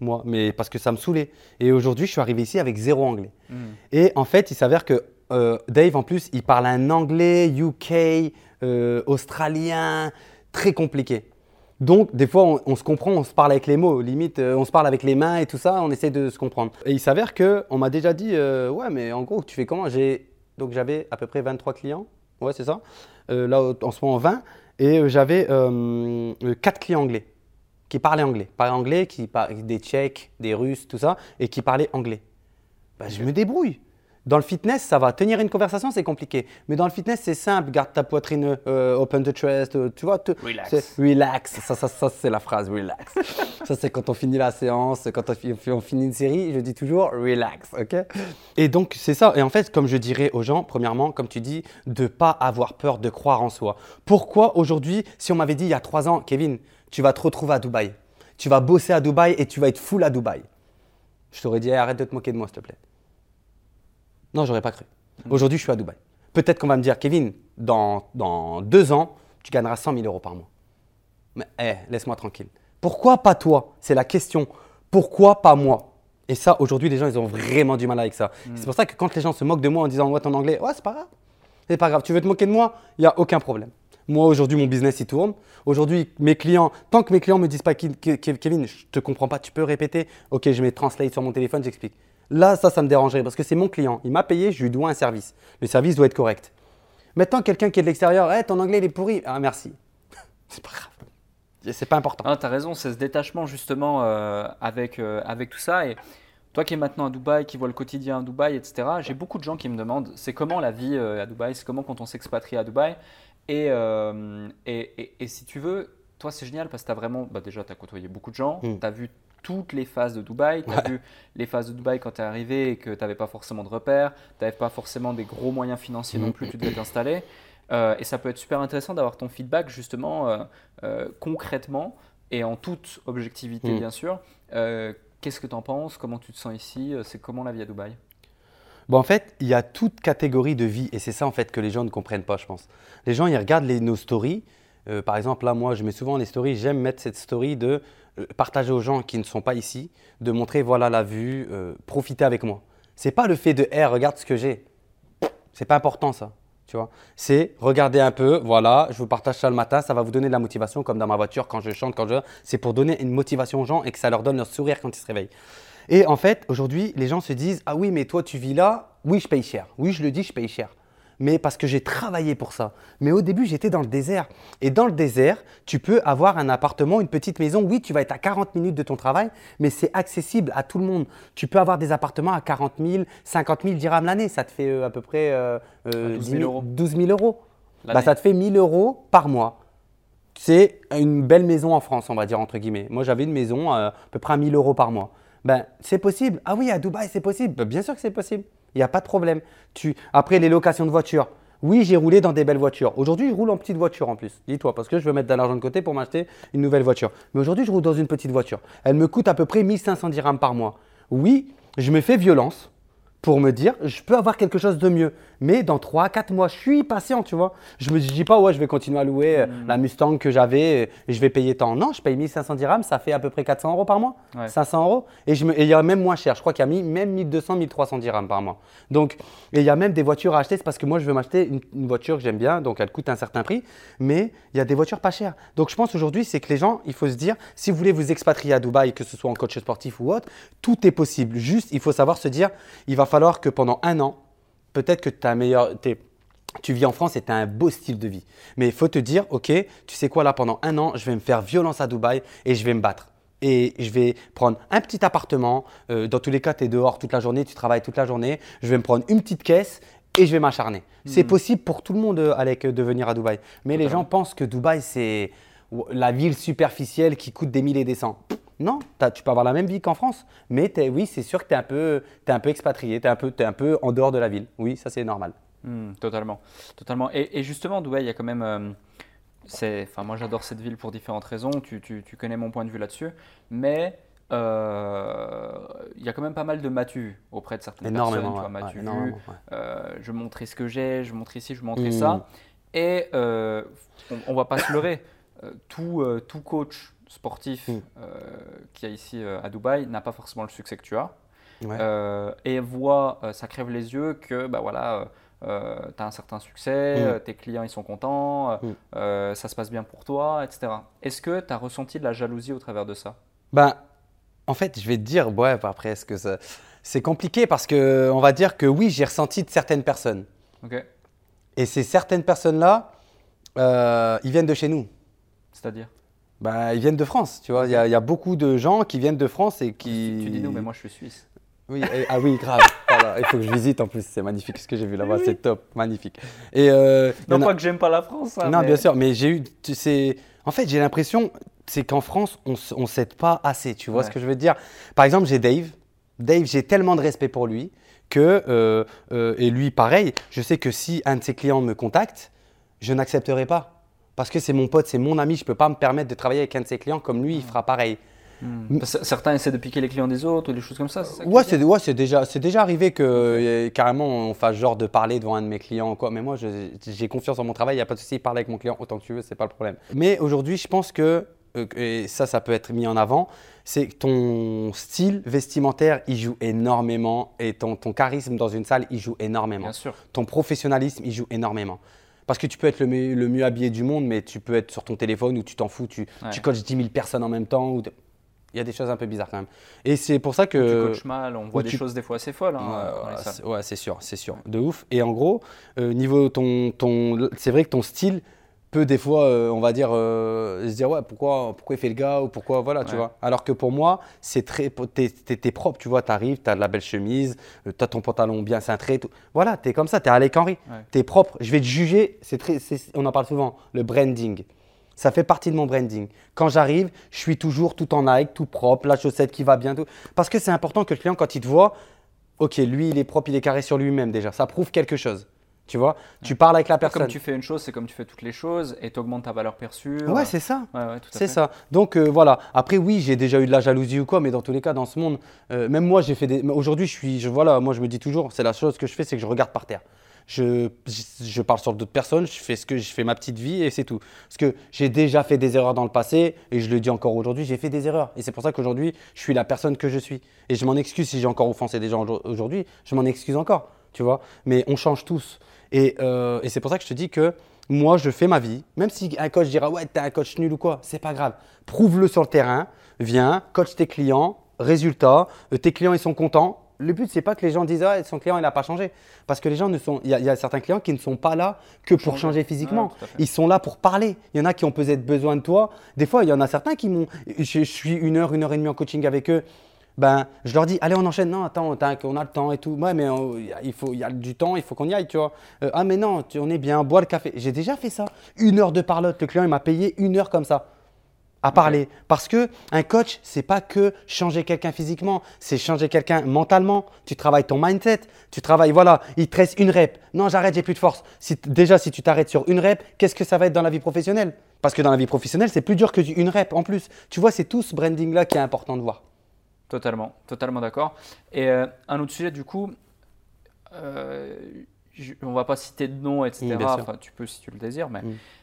Moi, mais parce que ça me saoulait. Et aujourd'hui, je suis arrivé ici avec zéro anglais. Hmm. Et en fait, il s'avère que euh, Dave, en plus, il parle un anglais UK, euh, australien, très compliqué. Donc, des fois, on, se comprend, on se parle avec les mots, limite, euh, on se parle avec les mains et tout ça, on essaie de se comprendre. Et il s'avère qu'on m'a déjà dit, ouais, mais en gros, tu fais comment? Donc, j'avais à peu près 23 clients, ouais, c'est ça. là, en ce moment, 20. Et j'avais 4 clients anglais qui parlaient anglais. Parlaient anglais, qui des Tchèques, des Russes, tout ça, et qui parlaient anglais. Bah, je me débrouille. Dans le fitness, ça va. Tenir une conversation, c'est compliqué. Mais dans le fitness, c'est simple. Garde ta poitrine, euh, open the chest, euh, tu vois.
Relax.
Relax. Ça, ça, ça c'est la phrase, relax. [LAUGHS] ça, c'est quand on finit la séance, quand on, finit une série, je dis toujours relax, ok? Et donc, c'est ça. Et en fait, comme je dirais aux gens, premièrement, comme tu dis, de ne pas avoir peur de croire en soi. Pourquoi aujourd'hui, si on m'avait dit il y a trois ans, Kevin, tu vas te retrouver à Dubaï, tu vas bosser à Dubaï et tu vas être full à Dubaï, je t'aurais dit arrête de te moquer de moi, s'il te plaît. Non, j'aurais pas cru. Aujourd'hui, je suis à Dubaï. Peut-être qu'on va me dire, Kevin, dans, dans deux ans, tu gagneras 100 000 euros par mois. Mais eh, laisse-moi tranquille. Pourquoi pas toi? C'est la question. Pourquoi pas moi? Et ça, aujourd'hui, les gens, ils ont vraiment du mal avec ça. Hmm. C'est pour ça que quand les gens se moquent de moi en disant, ouais, ton anglais, ouais, c'est pas grave. C'est pas grave. Tu veux te moquer de moi? Il n'y a aucun problème. Moi, aujourd'hui, mon business, il tourne. Aujourd'hui, mes clients, tant que mes clients me disent pas, Kevin, je te comprends pas, tu peux répéter Ok, je mets Translate sur mon téléphone, j'explique. Là, ça, ça me dérangerait parce que c'est mon client. Il m'a payé, je lui dois un service. Le service doit être correct. Maintenant, quelqu'un qui est de l'extérieur, hey, ton anglais il est pourri. Ah, merci. [LAUGHS] c'est pas grave. C'est pas important.
Ah, tu as raison, c'est ce détachement justement euh, avec, euh, avec tout ça. Et toi qui es maintenant à Dubaï, qui vois le quotidien à Dubaï, etc., j'ai beaucoup de gens qui me demandent c'est comment la vie euh, à Dubaï, c'est comment quand on s'expatrie à Dubaï. Et, et, et, si tu veux, toi c'est génial parce que tu as vraiment, bah, déjà tu as côtoyé beaucoup de gens, mm. tu as vu toutes les phases de Dubaï. Tu as vu les phases de Dubaï quand tu es arrivé et que tu n'avais pas forcément de repères, tu n'avais pas forcément des gros moyens financiers non plus, tu devais t'installer. Euh, et ça peut être super intéressant d'avoir ton feedback justement euh, euh, concrètement et en toute objectivité mm. bien sûr. Qu'est-ce que tu en penses? Comment tu te sens ici? C'est comment la vie à Dubaï?
Bon, en fait, il y a toute catégorie de vie et c'est ça en fait que les gens ne comprennent pas, je pense. Les gens, ils regardent les, nos stories. Par exemple, là, moi, je mets souvent les stories. J'aime mettre cette story de euh, partager aux gens qui ne sont pas ici, de montrer voilà la vue, euh, profiter avec moi. C'est pas le fait de hey, regarde ce que j'ai. C'est pas important ça. Tu vois, c'est regarder un peu, voilà, je vous partage ça le matin, ça va vous donner de la motivation, comme dans ma voiture quand je chante, quand je. C'est pour donner une motivation aux gens et que ça leur donne leur sourire quand ils se réveillent. Et en fait, aujourd'hui, les gens se disent Ah oui, mais toi, tu vis là, oui, je paye cher. Oui, je le dis, je paye cher mais parce que j'ai travaillé pour ça. Mais au début, j'étais dans le désert. Et dans le désert, tu peux avoir un appartement, une petite maison. Oui, tu vas être à 40 minutes de ton travail, mais c'est accessible à tout le monde. Tu peux avoir des appartements à 40 000, 50 000 dirhams l'année. Ça te fait euh, à peu près 12, euh, 000 euh, euros. 12 000 euros. Bah, ça te fait 1000 euros par mois. C'est une belle maison en France, on va dire entre guillemets. Moi, j'avais une maison à peu près à 1000 euros par mois. Ben, c'est possible. Ah oui, à Dubaï, c'est possible. Ben, bien sûr que c'est possible. Il n'y a pas de problème. Tu... Après, les locations de voitures. Oui, j'ai roulé dans des belles voitures. Aujourd'hui, je roule en petite voiture en plus. Dis-toi, parce que je veux mettre de l'argent de côté pour m'acheter une nouvelle voiture. Mais aujourd'hui, je roule dans une petite voiture. Elle me coûte à peu près 1500 dirhams par mois. Oui, je me fais violence pour me dire, je peux avoir quelque chose de mieux. Mais dans 3 4 mois, je suis patient, tu vois. Je me dis pas, ouais, je vais continuer à louer euh, hmm. la Mustang que j'avais et je vais payer tant. Non, je paye 1500 dirhams, ça fait à peu près 400 euros par mois. 500 euros. Et il y a même moins cher. Je crois qu'il y a mis, même 1200, 1300 dirhams par mois. Donc, et il y a même des voitures à acheter. C'est parce que moi, je veux m'acheter une, une, voiture que j'aime bien. Donc, elle coûte un certain prix. Mais il y a des voitures pas chères. Donc, je pense aujourd'hui, c'est que les gens, il faut se dire, si vous voulez vous expatrier à Dubaï, que ce soit en coach sportif ou autre, tout est possible. Juste, il faut savoir se dire, il va falloir que pendant un an, peut-être que tu as meilleur, tu vis en France et tu as un beau style de vie. Mais il faut te dire, ok, tu sais quoi, là, pendant un an, je vais me faire violence à Dubaï et je vais me battre. Et je vais prendre un petit appartement. Euh, dans tous les cas, tu es dehors toute la journée, tu travailles toute la journée. Je vais me prendre une petite caisse et je vais m'acharner. C'est hmm. possible pour tout le monde, euh, Alec, de venir à Dubaï. Mais les gens pensent que Dubaï, c'est la ville superficielle qui coûte des mille et des cents. Non, tu peux avoir la même vie qu'en France, mais oui, c'est sûr que tu es, un peu, un peu expatrié, tu es, un peu, es un peu en dehors de la ville. Oui, ça c'est normal.
Hmm, totalement. totalement. Et, justement, Dubaï, il y a quand même... Euh, enfin, moi j'adore cette ville pour différentes raisons, tu, tu, tu connais mon point de vue là-dessus, mais euh, il y a quand même pas mal de matu auprès de certaines
énormément,
personnes. Tu vois, ouais, euh, je montrer ce que j'ai, je montrer ici, je montrer mmh. ça. Et on, on, va pas se leurrer. tout, tout coach sportif mm. euh, qui a ici euh, à Dubaï n'a pas forcément le succès que tu as. Euh, et voit, ça crève les yeux que bah voilà, tu as un certain succès, mm. tes clients ils sont contents, mm. ça se passe bien pour toi, etc. Est-ce que tu as ressenti de la jalousie au travers de ça?
Ben, En fait, je vais te dire, ouais, après, est-ce que ça... c'est compliqué parce que on va dire que oui, j'ai ressenti de certaines personnes. Et ces certaines personnes-là, ils viennent de chez nous.
C'est-à-dire?
Bah, ils viennent de France, tu vois. Il y, a beaucoup de gens qui viennent de France et qui.
Tu dis nous, mais moi je suis suisse.
Oui, ah oui, grave. [LAUGHS] il faut que je visite en plus. C'est magnifique ce que j'ai vu là-bas. C'est top, magnifique.
Et euh, non pas que j'aime pas la France.
Hein, non, bien sûr, mais j'ai eu. Tu sais, en fait, j'ai l'impression, c'est qu'en France, on ne s'aide pas assez. Tu vois ce que je veux dire? Par exemple, j'ai Dave. Dave, j'ai tellement de respect pour lui que euh, euh, et lui, pareil. Je sais que si un de ses clients me contacte, je n'accepterai pas parce que c'est mon pote, c'est mon ami, je ne peux pas me permettre de travailler avec un de ses clients comme lui, il fera pareil.
Hmm. Certains essaient de piquer les clients des autres ou des choses comme ça,
c'est Ouais, c'est ouais, déjà, déjà arrivé que euh, carrément on fasse genre de parler devant un de mes clients. Quoi. Mais moi, j'ai confiance en mon travail, il n'y a pas de souci, parle avec mon client autant que tu veux, c'est pas le problème. Mais aujourd'hui, je pense que, euh, et ça, ça peut être mis en avant, c'est que ton style vestimentaire, il joue énormément et ton, ton charisme dans une salle, il joue énormément.
Bien sûr.
Ton professionnalisme, il joue énormément. Parce que tu peux être le, mieux, habillé du monde, mais tu peux être sur ton téléphone ou tu t'en fous, tu, tu coaches 10 000 personnes en même temps. Ou il y a des choses un peu bizarres quand même. Et c'est pour ça que.
tu coaches mal, on voit des choses des fois assez folles. Hein,
ouais, c'est sûr, c'est sûr. De ouf. Et en gros, euh, niveau ton, ton, c'est vrai que ton style, peut des fois, euh, on va dire, euh, se dire ouais, pourquoi, pourquoi il fait le gars ou pourquoi, voilà, tu vois. Alors que pour moi, c'est très, t'es, es, propre, tu vois, t'arrives, t'as de la belle chemise, euh, t'as ton pantalon bien cintré, tout. voilà, t'es comme ça, t'es Alec Henry, t'es propre. Je vais te juger, c'est très, on en parle souvent, le branding. Ça fait partie de mon branding. Quand j'arrive, je suis toujours tout en Nike, tout propre, la chaussette qui va bien, tout. Parce que c'est important que le client, quand il te voit, ok, lui, il est propre, il est carré sur lui-même déjà. Ça prouve quelque chose. Tu vois, tu parles avec la personne.
Comme tu fais une chose, c'est comme tu fais toutes les choses et tu augmentes ta valeur perçue.
Ouais, c'est ça. c'est ça. Donc euh, voilà. Après, oui, j'ai déjà eu de la jalousie ou quoi, mais dans tous les cas, dans ce monde, euh, même moi, j'ai fait des. Aujourd'hui, je suis. Je, voilà, moi, je me dis toujours, c'est la chose que je fais, c'est que je regarde par terre. Je, je, parle sur d'autres personnes, je fais ce que je fais ma petite vie et c'est tout. Parce que j'ai déjà fait des erreurs dans le passé et je le dis encore aujourd'hui, j'ai fait des erreurs. Et c'est pour ça qu'aujourd'hui, je suis la personne que je suis. Et je m'en excuse si j'ai encore offensé des gens aujourd'hui, je m'en excuse encore, tu vois. Mais on change tous. Euh, et, c'est pour ça que je te dis que moi, je fais ma vie. Même si un coach dira Ouais, t'es un coach nul ou quoi, c'est pas grave. Prouve-le sur le terrain. Viens, coach tes clients. Résultat, euh, tes clients, ils sont contents. Le but, c'est pas que les gens disent ah, son client, il n'a pas changé. Parce que les gens ne sont. Il y, a certains clients qui ne sont pas là que pour changer, physiquement. ils sont là pour parler. Il y en a qui ont peut-être besoin de toi. Des fois, il y en a certains qui m'ont. Je suis une heure, une heure et demie en coaching avec eux ben, je leur dis, allez, on enchaîne. Non, attends, on a le temps et tout. Ouais, mais il, faut, y a du temps, il faut qu'on y aille, tu vois. Euh, ah, mais non, on est bien, bois le café. J'ai déjà fait ça. Une heure de parlotte. Le client, il m'a payé une heure comme ça. à parler. Parce que un coach, c'est pas que changer quelqu'un physiquement, c'est changer quelqu'un mentalement. Tu travailles ton mindset, tu travailles, voilà, il te reste une rep. Non, j'arrête, j'ai plus de force. Si, déjà, si tu t'arrêtes sur une rep, qu'est-ce que ça va être dans la vie professionnelle? Parce que dans la vie professionnelle, c'est plus dur que une rep en plus. Tu vois, c'est tout ce branding-là qui est important de voir.
Totalement, totalement d'accord. Et euh, un autre sujet, du coup, euh, on va pas citer de nom, etc. enfin, tu peux si tu le désires, mais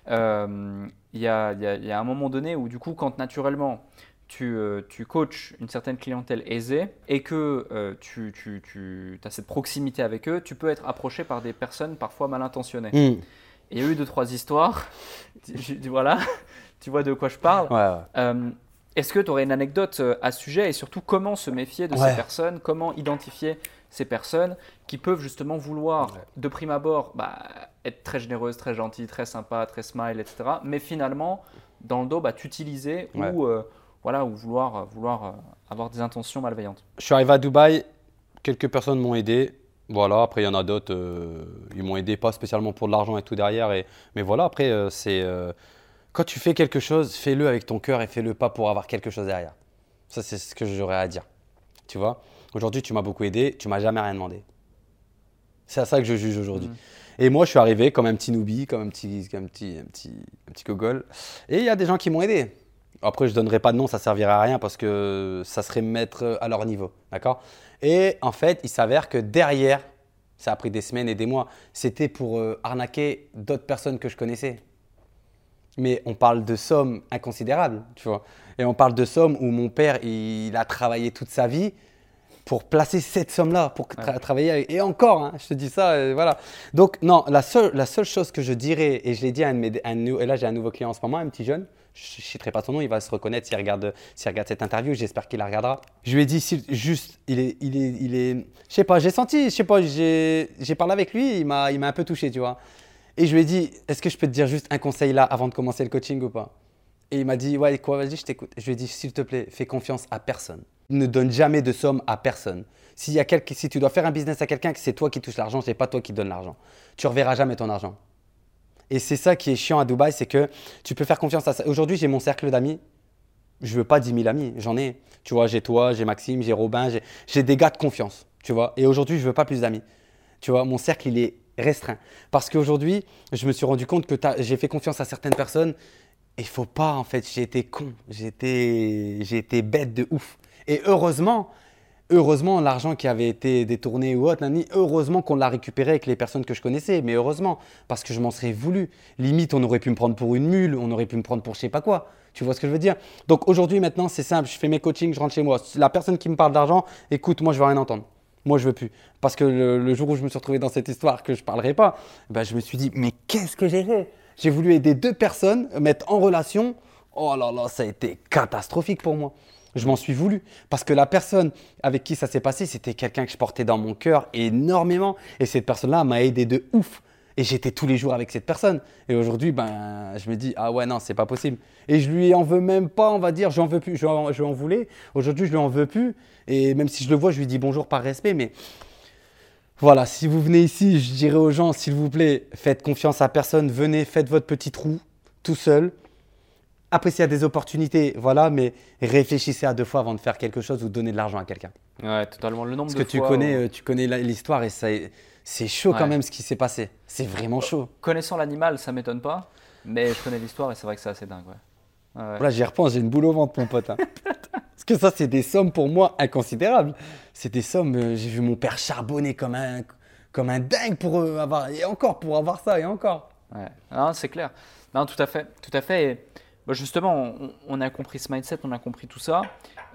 euh, il y, a, y, a, un moment donné où, du coup, quand naturellement tu, euh, tu coaches une certaine clientèle aisée et que tu, tu, tu as cette proximité avec eux, tu peux être approché par des personnes parfois mal intentionnées. Mm. Il y a eu deux, trois histoires. [LAUGHS] voilà, tu vois de quoi je parle. Est-ce que tu aurais une anecdote à ce sujet et surtout comment se méfier de ces personnes, comment identifier ces personnes qui peuvent justement vouloir, de prime abord, bah, être très généreuses, très gentilles, très sympas, très smile, etc. Mais finalement, dans le dos, bah, t'utiliser ou, euh, voilà, ou vouloir, vouloir euh, avoir des intentions malveillantes?
Je suis arrivé à Dubaï, quelques personnes m'ont aidé. Voilà, après il y en a d'autres, euh, ils m'ont aidé pas spécialement pour de l'argent et tout derrière. Et, mais voilà, après, c'est quand tu fais quelque chose, fais-le avec ton cœur et fais-le pas pour avoir quelque chose derrière. Ça, c'est ce que j'aurais à dire. Tu vois? Aujourd'hui, tu m'as beaucoup aidé, tu m'as jamais rien demandé. C'est à ça que je juge aujourd'hui. Mm. Et moi, je suis arrivé comme un petit newbie, comme un petit, un petit, un petit, un petit gogol. Et il y a des gens qui m'ont aidé. Après, je ne donnerai pas de nom, ça ne servirait à rien parce que ça serait mettre à leur niveau. D'accord? Et en fait, il s'avère que derrière, ça a pris des semaines et des mois, c'était pour euh, arnaquer d'autres personnes que je connaissais. Mais on parle de sommes inconsidérables, tu vois. Et on parle de sommes où mon père, il a travaillé toute sa vie pour placer cette somme-là, pour travailler avec. Et encore, hein, je te dis ça, euh, voilà. Donc, non, la seule, la seule chose que je dirais, et je l'ai dit à un, et là j'ai un nouveau client en ce moment, un petit jeune, je ne citerai pas son nom, il va se reconnaître s'il regarde, regarde cette interview, j'espère qu'il la regardera. Je lui ai dit, juste, il est, il est, il est, je sais pas, j'ai senti, je sais pas, j'ai parlé avec lui, il m'a un peu touché, tu vois. Et je lui ai dit, est-ce que je peux te dire juste un conseil là avant de commencer le coaching ou pas? Et il m'a dit, ouais, quoi, vas-y, je t'écoute. Je lui ai dit, s'il te plaît, fais confiance à personne ne donne jamais de somme à personne. S'il y a si tu dois faire un business à quelqu'un, c'est toi qui touches l'argent, c'est pas toi qui donne l'argent. Tu reverras jamais ton argent. Et c'est ça qui est chiant à Dubaï, c'est que tu peux faire confiance à ça. Aujourd'hui, j'ai mon cercle d'amis. Je veux pas 10 000 amis, j'en ai. Tu vois, j'ai toi, j'ai Maxime, j'ai Robin, j'ai des gars de confiance. Tu vois. Et aujourd'hui, je veux pas plus d'amis. Tu vois, mon cercle, il est restreint. Parce qu'aujourd'hui, je me suis rendu compte que j'ai fait confiance à certaines personnes. Et il faut pas, en fait, j'ai été con, j'ai été bête de ouf. Et heureusement, heureusement, l'argent qui avait été détourné ou autre, heureusement qu'on l'a récupéré avec les personnes que je connaissais. Mais heureusement, parce que je m'en serais voulu. Limite, on aurait pu me prendre pour une mule, on aurait pu me prendre pour je sais pas quoi. Tu vois ce que je veux dire? Donc aujourd'hui, maintenant, c'est simple. Je fais mes coachings, je rentre chez moi. La personne qui me parle d'argent, écoute, moi, je veux rien entendre. Moi, je veux plus. Parce que le, jour où je me suis retrouvé dans cette histoire que je parlerai pas, ben, je me suis dit, mais qu'est-ce que j'ai fait? J'ai voulu aider deux personnes, mettre en relation. Oh là là, ça a été catastrophique pour moi. Je m'en suis voulu. Parce que la personne avec qui ça s'est passé, c'était quelqu'un que je portais dans mon cœur énormément. Et cette personne-là m'a aidé de ouf. Et j'étais tous les jours avec cette personne. Et aujourd'hui, ben, je me dis, ah ouais, non, c'est pas possible. Et je lui en veux même pas, on va dire, j'en veux plus. Je, je en voulais. Aujourd'hui, je lui en veux plus. Et même si je le vois, je lui dis bonjour par respect. Mais voilà, si vous venez ici, je dirais aux gens, s'il vous plaît, faites confiance à personne. Venez, faites votre petit trou tout seul. Après, s'il y a des opportunités, voilà, mais réfléchissez à deux fois avant de faire quelque chose ou donner de l'argent à quelqu'un.
Ouais, totalement. Le nombre
Parce que tu connais, euh, tu connais l'histoire et c'est chaud quand même ce qui s'est passé. C'est vraiment chaud.
Connaissant l'animal, ça m'étonne pas, mais je connais l'histoire et c'est vrai que c'est assez dingue.
Ouais. Voilà, j'y repense, j'ai une boule au ventre, mon pote. Hein. [LAUGHS] Parce que ça, c'est des sommes pour moi inconsidérables. C'est des sommes, euh, j'ai vu mon père charbonner comme un, comme un dingue pour euh, avoir, et encore pour avoir ça, et encore.
Ouais, c'est clair. Non, tout à fait, tout à fait. Et bah, justement, on, a compris ce mindset, on a compris tout ça.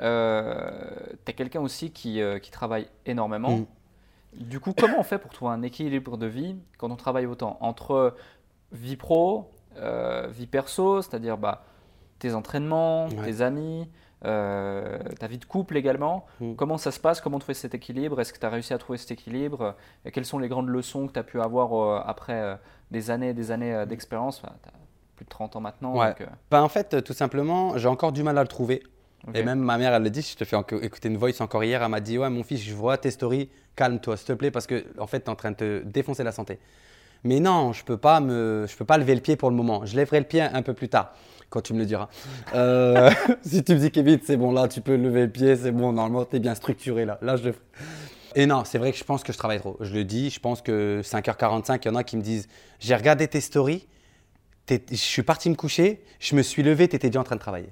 Euh, tu es quelqu'un aussi qui, euh, qui, travaille énormément. Mm. Du coup, comment on fait pour trouver un équilibre de vie quand on travaille autant entre vie pro, euh, vie perso, c'est-à-dire bah, tes entraînements, tes amis, ta vie de couple également? Mm. Comment ça se passe? Comment trouver cet équilibre? Est-ce que tu as réussi à trouver cet équilibre? Quelles sont les grandes leçons que tu as pu avoir après des années et des années d'expérience? Plus de 30 ans maintenant.
Ouais. Euh. Ben, en fait, tout simplement, j'ai encore du mal à le trouver. Et même ma mère, elle le dit, je te fais écouter une voice encore hier, elle m'a dit Ouais, mon fils, je vois tes stories, calme-toi, s'il te plaît, parce que en fait, tu es en train de te défoncer la santé. Mais non, je ne peux, pas peux pas lever le pied pour le moment. Je lèverai le pied un peu plus tard, quand tu me le diras. Euh, [LAUGHS] si tu me dis, Kevin, c'est bon, là, tu peux lever le pied, c'est bon, normalement, tu es bien structuré là. Là, je Et non, c'est vrai que je pense que je travaille trop. Je le dis, je pense que 5h45, il y en a qui me disent, j'ai regardé tes stories, je suis parti me coucher, je me suis levé, tu étais déjà en train de travailler.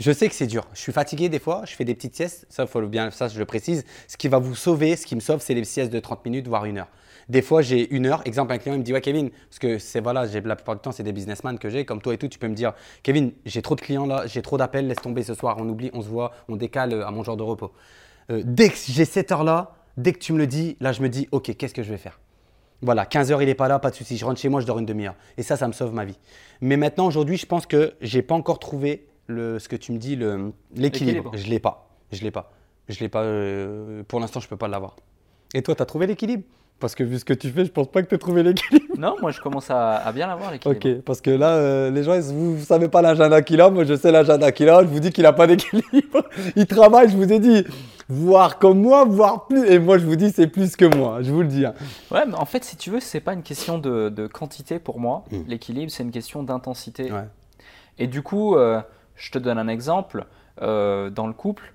Je sais que c'est dur. Je suis fatigué des fois, je fais des petites siestes, ça, faut bien, ça je le précise. Ce qui va vous sauver, ce qui me sauve, c'est les siestes de 30 minutes, voire une heure. Des fois, j'ai une heure. Exemple, un client il me dit Ouais, Kevin, parce que c'est voilà, la plupart du temps, c'est des businessmen que j'ai, comme toi et tout. Tu peux me dire Kevin, j'ai trop de clients là, j'ai trop d'appels, laisse tomber ce soir, on oublie, on se voit, on décale euh, à mon genre de repos. Euh, dès que j'ai cette heure-là, dès que tu me le dis, là, je me dis Ok, qu'est-ce que je vais faire? Voilà, 15 heures, il n'est pas là, pas de souci. Je rentre chez moi, je dors une demi-heure. Et ça, ça me sauve ma vie. Mais maintenant, aujourd'hui, je pense que j'ai pas encore trouvé le, ce que tu me dis, l'équilibre. Je l'ai pas. Je l'ai pas. Je l'ai pas. Euh, pour l'instant, je peux pas l'avoir. Et toi, tu as trouvé l'équilibre? Parce que vu ce que tu fais, je pense pas que tu aies trouvé l'équilibre.
Non, moi je commence à, bien l'avoir l'équilibre.
Ok, parce que là, euh, les gens, vous ne savez pas l'agenda qu'il a. Moi, je sais l'agenda qu'il a. Je vous dis qu'il n'a pas d'équilibre. [LAUGHS] Il travaille, je vous ai dit, voir comme moi, voir plus. Et moi, je vous dis, c'est plus que moi. Je vous le dis. Hein.
Ouais, mais en fait, si tu veux, c'est pas une question de, quantité pour moi. Hmm. L'équilibre, c'est une question d'intensité. Ouais. Et du coup, euh, je te donne un exemple. Euh, dans le couple,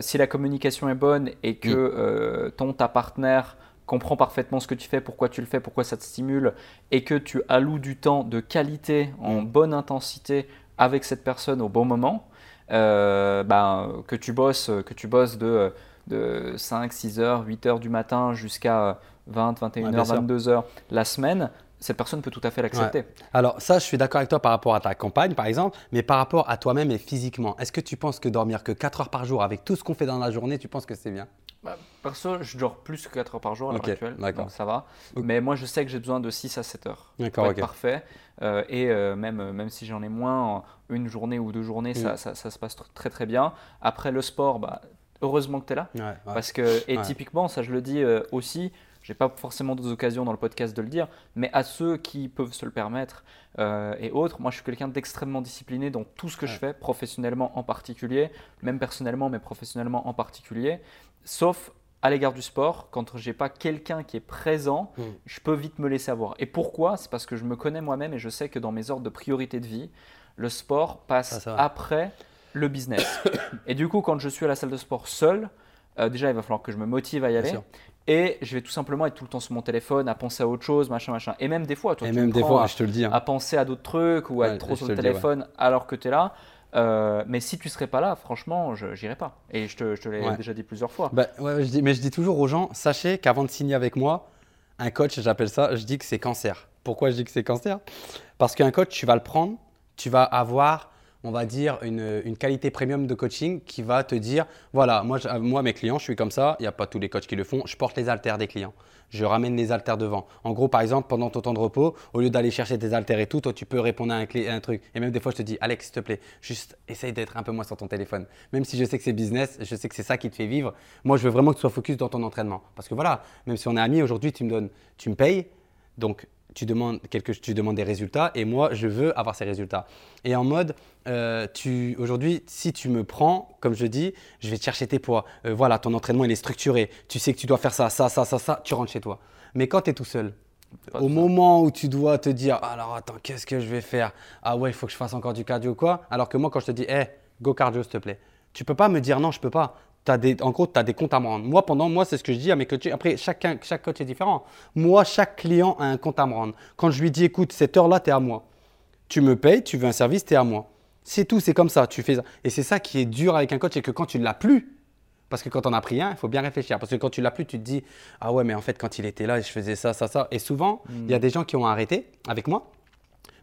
si la communication est bonne et que hmm. ton, ta partenaire comprends parfaitement ce que tu fais, pourquoi tu le fais, pourquoi ça te stimule, et que tu alloues du temps de qualité, en mm. bonne intensité avec cette personne au bon moment, euh, ben, que tu bosses, que tu bosses de, de 5, 6 heures, 8 heures du matin jusqu'à 20, 21 heures, 22 heures la semaine, cette personne peut tout à fait l'accepter.
Alors ça, je suis d'accord avec toi par rapport à ta compagne, par exemple, mais par rapport à toi-même et physiquement, est-ce que tu penses que dormir que 4 heures par jour avec tout ce qu'on fait dans la journée, tu penses que c'est bien?
Bah, perso, je dors plus que 4 heures par jour à l'heure actuelle, donc ça va. Mais moi, je sais que j'ai besoin de 6 à 7 heures pour être parfait. Euh, et euh, même, euh, même si j'en ai moins, une journée ou deux journées, ça, mm. ça, ça, se passe très très bien. Après le sport, bah, heureusement que tu es là. Parce que, et typiquement, ça je le dis aussi, j'ai pas forcément d'autres occasions dans le podcast de le dire, mais à ceux qui peuvent se le permettre et autres, moi je suis quelqu'un d'extrêmement discipliné dans tout ce que je fais, professionnellement en particulier, même personnellement, mais professionnellement en particulier. Sauf à l'égard du sport, quand j'ai pas quelqu'un qui est présent, hmm. je peux vite me laisser avoir. Et pourquoi? C'est parce que je me connais moi-même et je sais que dans mes ordres de priorité de vie, le sport passe après le business. [COUGHS] et du coup, quand je suis à la salle de sport seul, euh, déjà, il va falloir que je me motive à y aller. Et je vais tout simplement être tout le temps sur mon téléphone, à penser à autre chose, machin, machin. Et même des fois, toi,
et même des fois, je te le dis,
hein. à penser à d'autres trucs ou à être trop sur le téléphone alors que tu es là. Euh, mais si tu serais pas là, franchement, je n'irais pas. Et je te, l'ai déjà dit plusieurs fois.
Bah, je dis, mais je dis toujours aux gens, sachez qu'avant de signer avec moi, un coach, j'appelle ça, je dis que c'est cancer. Pourquoi je dis que c'est cancer? Parce qu'un coach, tu vas le prendre, tu vas avoir on va dire, une, qualité premium de coaching qui va te dire, voilà, moi, moi mes clients, je suis comme ça, il n'y a pas tous les coachs qui le font, je porte les haltères des clients. Je ramène les haltères devant. En gros, par exemple, pendant ton temps de repos, au lieu d'aller chercher tes haltères et tout, toi, tu peux répondre à un, un truc. Et même des fois, je te dis, Alex, s'il te plaît, juste essaye d'être un peu moins sur ton téléphone. Même si je sais que c'est business, je sais que c'est ça qui te fait vivre. Moi, je veux vraiment que tu sois focus dans ton entraînement. Parce que voilà, même si on est amis, aujourd'hui, tu me donnes, tu me payes. Donc, tu demandes, quelque, tu demandes des résultats et moi, je veux avoir ces résultats. Et en mode, euh, aujourd'hui, si tu me prends, comme je dis, je vais te chercher tes poids. Euh, voilà, ton entraînement, il est structuré. Tu sais que tu dois faire ça, ça, ça, ça, ça, tu rentres chez toi. Mais quand tu es tout seul, au moment où tu dois te dire, alors attends, qu'est-ce que je vais faire? Ah ouais, il faut que je fasse encore du cardio ou quoi? Alors que moi, quand je te dis, hé, go cardio, s'il te plaît. Tu peux pas me dire non, je peux pas en gros, tu as des comptes à me rendre. Moi, pendant, moi, c'est ce que je dis à mes coachs. Après, chacun, chaque coach est différent. Moi, chaque client a un compte à me rendre. Quand je lui dis, écoute, cette heure-là, tu es à moi. Tu me payes, tu veux un service, tu es à moi. C'est tout, c'est comme ça. Tu fais ça. Et c'est ça qui est dur avec un coach, c'est que quand tu ne l'as plus, parce que quand on a pris un, il faut bien réfléchir. Parce que quand tu l'as plus, tu te dis, ah ouais, mais en fait, quand il était là, je faisais ça, ça, ça. Et souvent, il y a hmm. des gens qui ont arrêté avec moi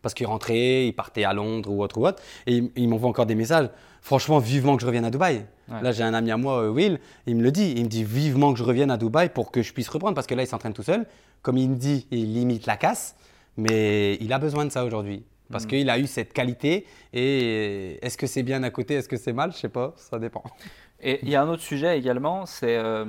parce qu'ils rentraient, ils partaient à Londres ou autre ou autre. Et ils, m'envoient encore des messages. Franchement, vivement que je revienne à Dubaï. Là, j'ai un ami à moi, euh, Will, il me le dit. Il me dit vivement que je revienne à Dubaï pour que je puisse reprendre parce que là, il s'entraîne tout seul. Comme il me dit, il limite la casse. Mais il a besoin de ça aujourd'hui. Parce mm. qu'il a eu cette qualité. Et est-ce que c'est bien à côté Est-ce que c'est mal Je sais pas, ça dépend.
Et il y a un autre sujet également, c'est euh,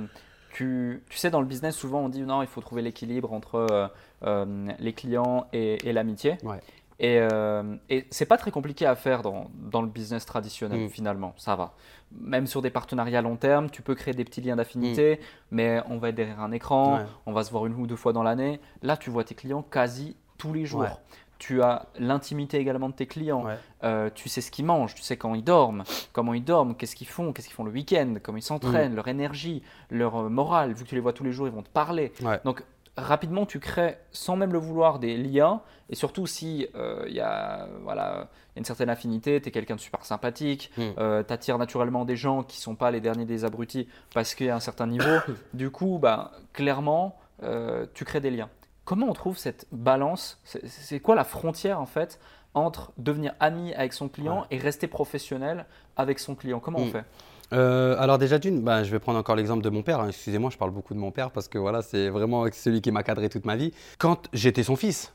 tu, tu, sais, dans le business, souvent on dit non, il faut trouver l'équilibre entre euh, les clients et, et l'amitié. Ouais. Et, euh, et c'est pas très compliqué à faire dans, dans le business traditionnel, mm. finalement. Ça va. Même sur des partenariats à long terme, tu peux créer des petits liens d'affinité, mm. mais on va être derrière un écran, on va se voir une ou deux fois dans l'année. Là, tu vois tes clients quasi tous les jours. Tu as l'intimité également de tes clients. Euh, tu sais ce qu'ils mangent, tu sais quand ils dorment, comment ils dorment, qu'est-ce qu'ils font, qu'est-ce qu'ils font le week-end, comment ils s'entraînent, mm. leur énergie, leur euh, morale. Vu que tu les vois tous les jours, ils vont te parler. Donc rapidement, tu crées, sans même le vouloir, des liens. Et surtout, si euh, il y, a, voilà, une certaine affinité, tu es quelqu'un de super sympathique, mm. euh, tu attires naturellement des gens qui ne sont pas les derniers des abrutis parce qu'il y a un certain niveau. [COUGHS] du coup, bah, clairement, euh, tu crées des liens. Comment on trouve cette balance? C'est quoi la frontière en fait entre devenir ami avec son client et rester professionnel avec son client? Comment on mm. fait?
Euh, alors déjà d'une, bah, je vais prendre encore l'exemple de mon père. Excusez-moi, je parle beaucoup de mon père parce que voilà, c'est vraiment celui qui m'a cadré toute ma vie. Quand j'étais son fils,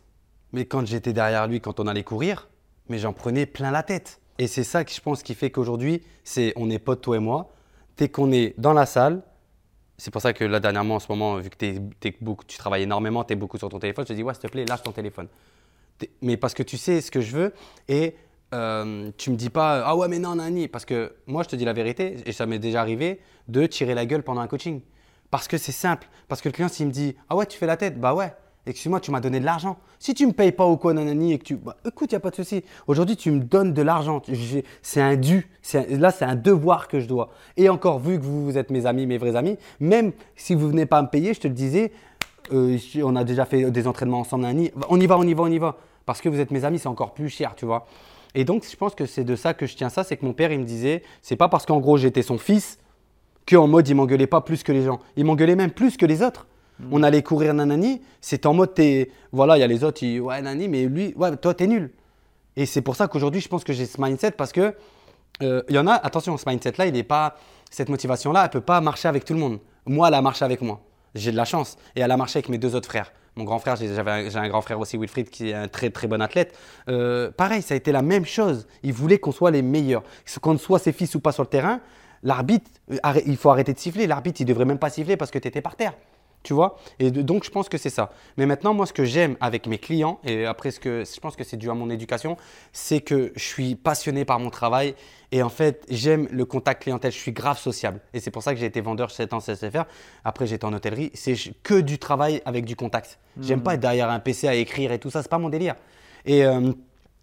mais quand j'étais derrière lui, quand on allait courir, mais j'en prenais plein la tête. Et c'est ça que je pense qui fait qu'aujourd'hui, c'est on est potes toi et moi. Dès qu'on est dans la salle, c'est pour ça que là dernièrement en ce moment, vu que tu travailles énormément, tu es beaucoup sur ton téléphone, je te dis ouais s'il te plaît lâche ton téléphone. Mais parce que tu sais ce que je veux et euh, tu me dis pas ah ouais mais non Nani. Parce que moi je te dis la vérité et ça m'est déjà arrivé de tirer la gueule pendant un coaching. Parce que c'est simple. Parce que le client s'il me dit ah ouais tu fais la tête bah ouais. Excuse-moi tu m'as donné de l'argent. Si tu me payes pas ou quoi nanani et que tu bah, écoute y a pas de souci. Aujourd'hui tu me donnes de l'argent. C'est un dû. Là c'est un devoir que je dois. Et encore vu que vous, vous êtes mes amis mes vrais amis même si vous venez pas me payer je te le disais euh, on a déjà fait des entraînements ensemble Nani on y va on y va on y va. Parce que vous êtes mes amis c'est encore plus cher tu vois et donc, je pense que c'est de ça que je tiens ça, c'est que mon père, il me disait, c'est pas parce qu'en gros j'étais son fils qu'en mode il m'engueulait pas plus que les gens. Il m'engueulait même plus que les autres. Hmm. On allait courir nanani, c'est en mode t'es, voilà, il y a les autres, ils, ouais nani, mais lui, ouais, toi t'es nul. Et c'est pour ça qu'aujourd'hui, je pense que j'ai ce mindset parce que euh, il y en a, attention, ce mindset-là, il n'est pas, cette motivation-là, elle peut pas marcher avec tout le monde. Moi, elle a marché avec moi. J'ai de la chance et elle a marché avec mes deux autres frères. Mon grand frère, j'ai un, grand frère aussi, Wilfried, qui est un très très bon athlète. Euh, pareil, ça a été la même chose. Il voulait qu'on soit les meilleurs. Qu'on soit ses fils ou pas sur le terrain, l'arbitre, euh, il faut arrêter de siffler. L'arbitre, il devrait même pas siffler parce que tu étais par terre. Tu vois Et donc, je pense que c'est ça. Mais maintenant, moi, ce que j'aime avec mes clients, et après, ce que je pense que c'est dû à mon éducation, c'est que je suis passionné par mon travail. Et en fait, j'aime le contact clientèle. Je suis grave sociable. Et c'est pour ça que j'ai été vendeur 7 ans CSFR. Après, j'étais en hôtellerie. C'est que du travail avec du contact. J'aime pas être derrière un PC à écrire et tout ça. C'est pas mon délire. Et, euh,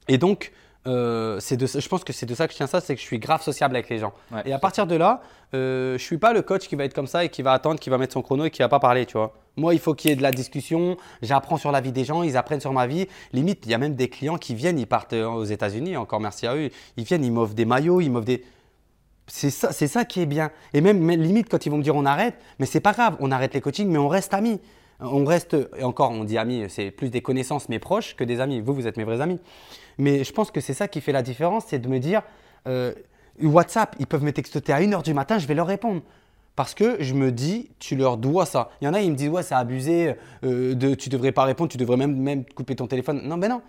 et donc, euh, de, je pense que c'est de ça que je tiens ça, c'est que je suis grave sociable avec les gens. et à partir de là, euh, je suis pas le coach qui va être comme ça et qui va attendre, qui va mettre son chrono et qui va pas parler, tu vois. Moi, il faut qu'il y ait de la discussion. J'apprends sur la vie des gens, ils apprennent sur ma vie. Limite, il y a même des clients qui viennent, ils partent euh, aux États-Unis. Encore merci à eux. Ils viennent, ils m'offrent des maillots, ils m'offrent des. C'est ça, c'est ça qui est bien. Et même, limite quand ils vont me dire on arrête, mais c'est pas grave, on arrête les coachings, mais on reste amis. On reste, et encore, on dit amis, c'est plus des connaissances, mais proches que des amis. Vous, vous êtes mes vrais amis. Mais je pense que c'est ça qui fait la différence, c'est de me dire, euh, WhatsApp, ils peuvent me texter à 1h du matin, je vais leur répondre. Parce que je me dis, tu leur dois ça. Il y en a, ils me disent, ouais, c'est abusé, euh, de, tu devrais pas répondre, tu devrais même, même couper ton téléphone. Non, ben non.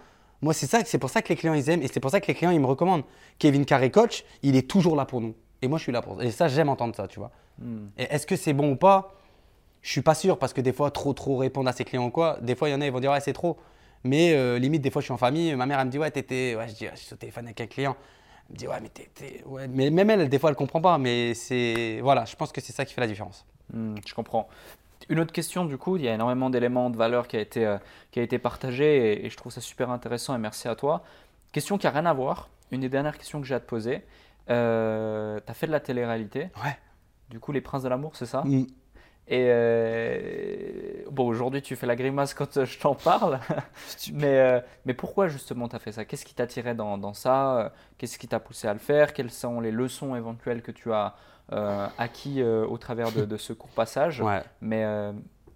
Moi, c'est ça, c'est pour ça que les clients, ils aiment et c'est pour ça que les clients, ils me recommandent. Kevin Carré Coach, il est toujours là pour nous. Et moi, je suis là pour ça. Et ça, j'aime entendre ça, tu vois. Hmm. est-ce que c'est bon ou pas? Je suis pas sûr parce que des fois, trop, trop répondre à ses clients ou quoi, des fois, il y en a, ils vont dire, ouais, c'est trop. Mais euh, limite, des fois, je suis en famille, ma mère, elle me dit, ouais, t'étais. Ouais, je dis, je suis au téléphone avec un client. Elle me dit, ouais, mais t'es. Ouais. Mais même elle, des fois, elle comprend pas. Mais c'est. Voilà, je pense que c'est ça qui fait la différence.
Hmm, je comprends. Une autre question, du coup, il y a énormément d'éléments de valeur qui a été, euh, qui a été partagé et, je trouve ça super intéressant et merci à toi. Question qui a rien à voir. Une des dernières questions que j'ai à te poser. Euh, tu as fait de la télé-réalité.
Ouais.
Du coup, Les Princes de l'amour, c'est ça? Hmm. Et euh, bon, aujourd'hui, tu fais la grimace quand je t'en parle. [LAUGHS] mais, euh, mais pourquoi justement tu as fait ça? Qu'est-ce qui t'a tiré dans, dans ça? Qu'est-ce qui t'a poussé à le faire? Quelles sont les leçons éventuelles que tu as euh, acquis au travers de, de, ce court passage?
Ouais.
Mais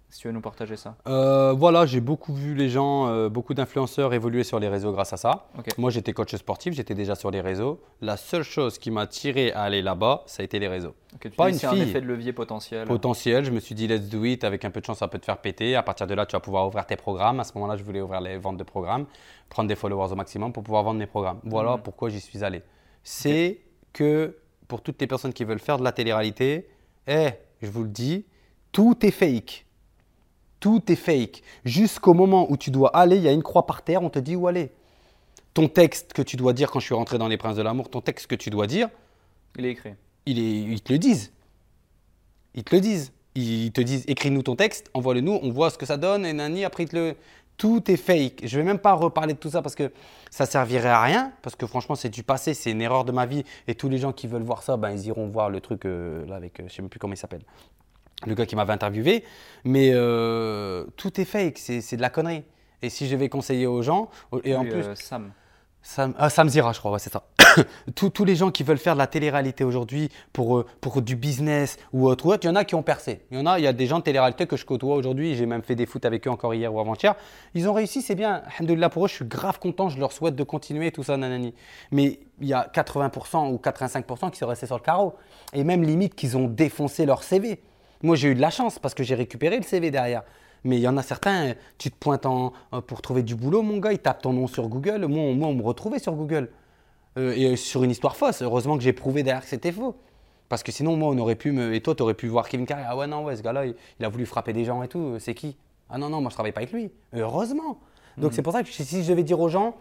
si tu veux nous partager ça.
Euh, voilà, j'ai beaucoup vu les gens, euh, beaucoup d'influenceurs évoluer sur les réseaux grâce à ça. Moi, j'étais coach sportif, j'étais déjà sur les réseaux. La seule chose qui m'a tiré à aller là-bas, ça a été les réseaux.
Pas une fille. un effet de levier potentiel.
Potentiel. Je me suis dit, let's do it. Avec un peu de chance, ça peut te faire péter. À partir de là, tu vas pouvoir ouvrir tes programmes. À ce moment-là, je voulais ouvrir les ventes de programmes, prendre des followers au maximum pour pouvoir vendre mes programmes. Voilà mhm. pourquoi j'y suis allé. C'est que pour toutes les personnes qui veulent faire de la télé-réalité, eh, je vous le dis, tout est fake. Tout est fake. Jusqu'au moment où tu dois aller, il y a une croix par terre, on te dit où aller. ton texte que tu dois dire quand je suis rentré dans les Princes de l'amour, ton texte que tu dois dire,
il est écrit.
Il est, ils te le disent. Ils te le disent. Ils te disent écris-nous ton texte, envoie-le nous, on voit ce que ça donne, et nani, après le. Tout est fake. Je ne vais même pas reparler de tout ça parce que ça servirait à rien. Parce que franchement, c'est du passé, c'est une erreur de ma vie. Et tous les gens qui veulent voir ça, ben, ils iront voir le truc euh, là avec, euh, je ne sais même plus comment il s'appelle, le gars qui m'avait interviewé. Mais euh, tout est fake, c'est de la connerie. Et si je devais conseiller aux gens, et en plus.
Sam.
Sam, ah, Sam Zira, je crois, c'est ça. [COUGHS] tous, les gens qui veulent faire de la télé-réalité aujourd'hui pour, euh, pour du business ou autre, ou autre, il y en a qui ont percé. Il y en a, il y a des gens de télé-réalité que je côtoie aujourd'hui, j'ai même fait des foot avec eux encore hier ou avant-hier. Ils ont réussi, c'est bien. Alhamdoulilah pour eux, je suis grave content, je leur souhaite de continuer tout ça, nanani. Mais il y a 80% ou 85% qui sont restés sur le carreau. Et même limite qu'ils ont défoncé leur CV. Moi, j'ai eu de la chance parce que j'ai récupéré le CV derrière. Mais il y en a certains, tu te pointes en, pour trouver du boulot, mon gars, ils tapent ton nom sur Google. Moi, moi on me retrouvait sur Google. Euh, et sur une histoire fausse. Heureusement que j'ai prouvé derrière que c'était faux. Parce que sinon, moi, on aurait pu me. Et toi, tu aurais pu voir Kevin Carrey. Ah ouais, non, ouais, ce gars-là, il, a voulu frapper des gens et tout. C'est qui? Ah non, non, moi, je travaille pas avec lui. Heureusement. Donc, mhm. c'est pour ça que si je devais dire aux gens,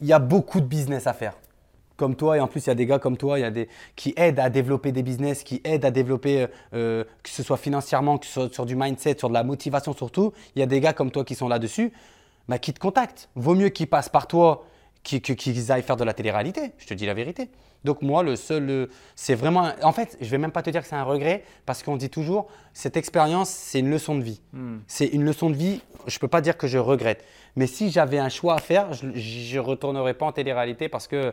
il y a beaucoup de business à faire. Comme toi, et en plus, il y a des gars comme toi il y a des, qui aident à développer des business, qui aident à développer, euh, euh, que ce soit financièrement, que ce soit sur du mindset, sur de la motivation surtout. Il y a des gars comme toi qui sont là-dessus, bah, qui te contactent. Vaut mieux qu'ils passent par toi qu'ils aillent faire de la télé-réalité. Je te dis la vérité. Donc moi, le seul, c'est vraiment, en fait, je vais même pas te dire que c'est un regret parce qu'on dit toujours, cette expérience, c'est une leçon de vie. Hmm. C'est une leçon de vie. Je peux pas dire que je regrette. Mais si j'avais un choix à faire, je, ne retournerais pas en télé-réalité parce que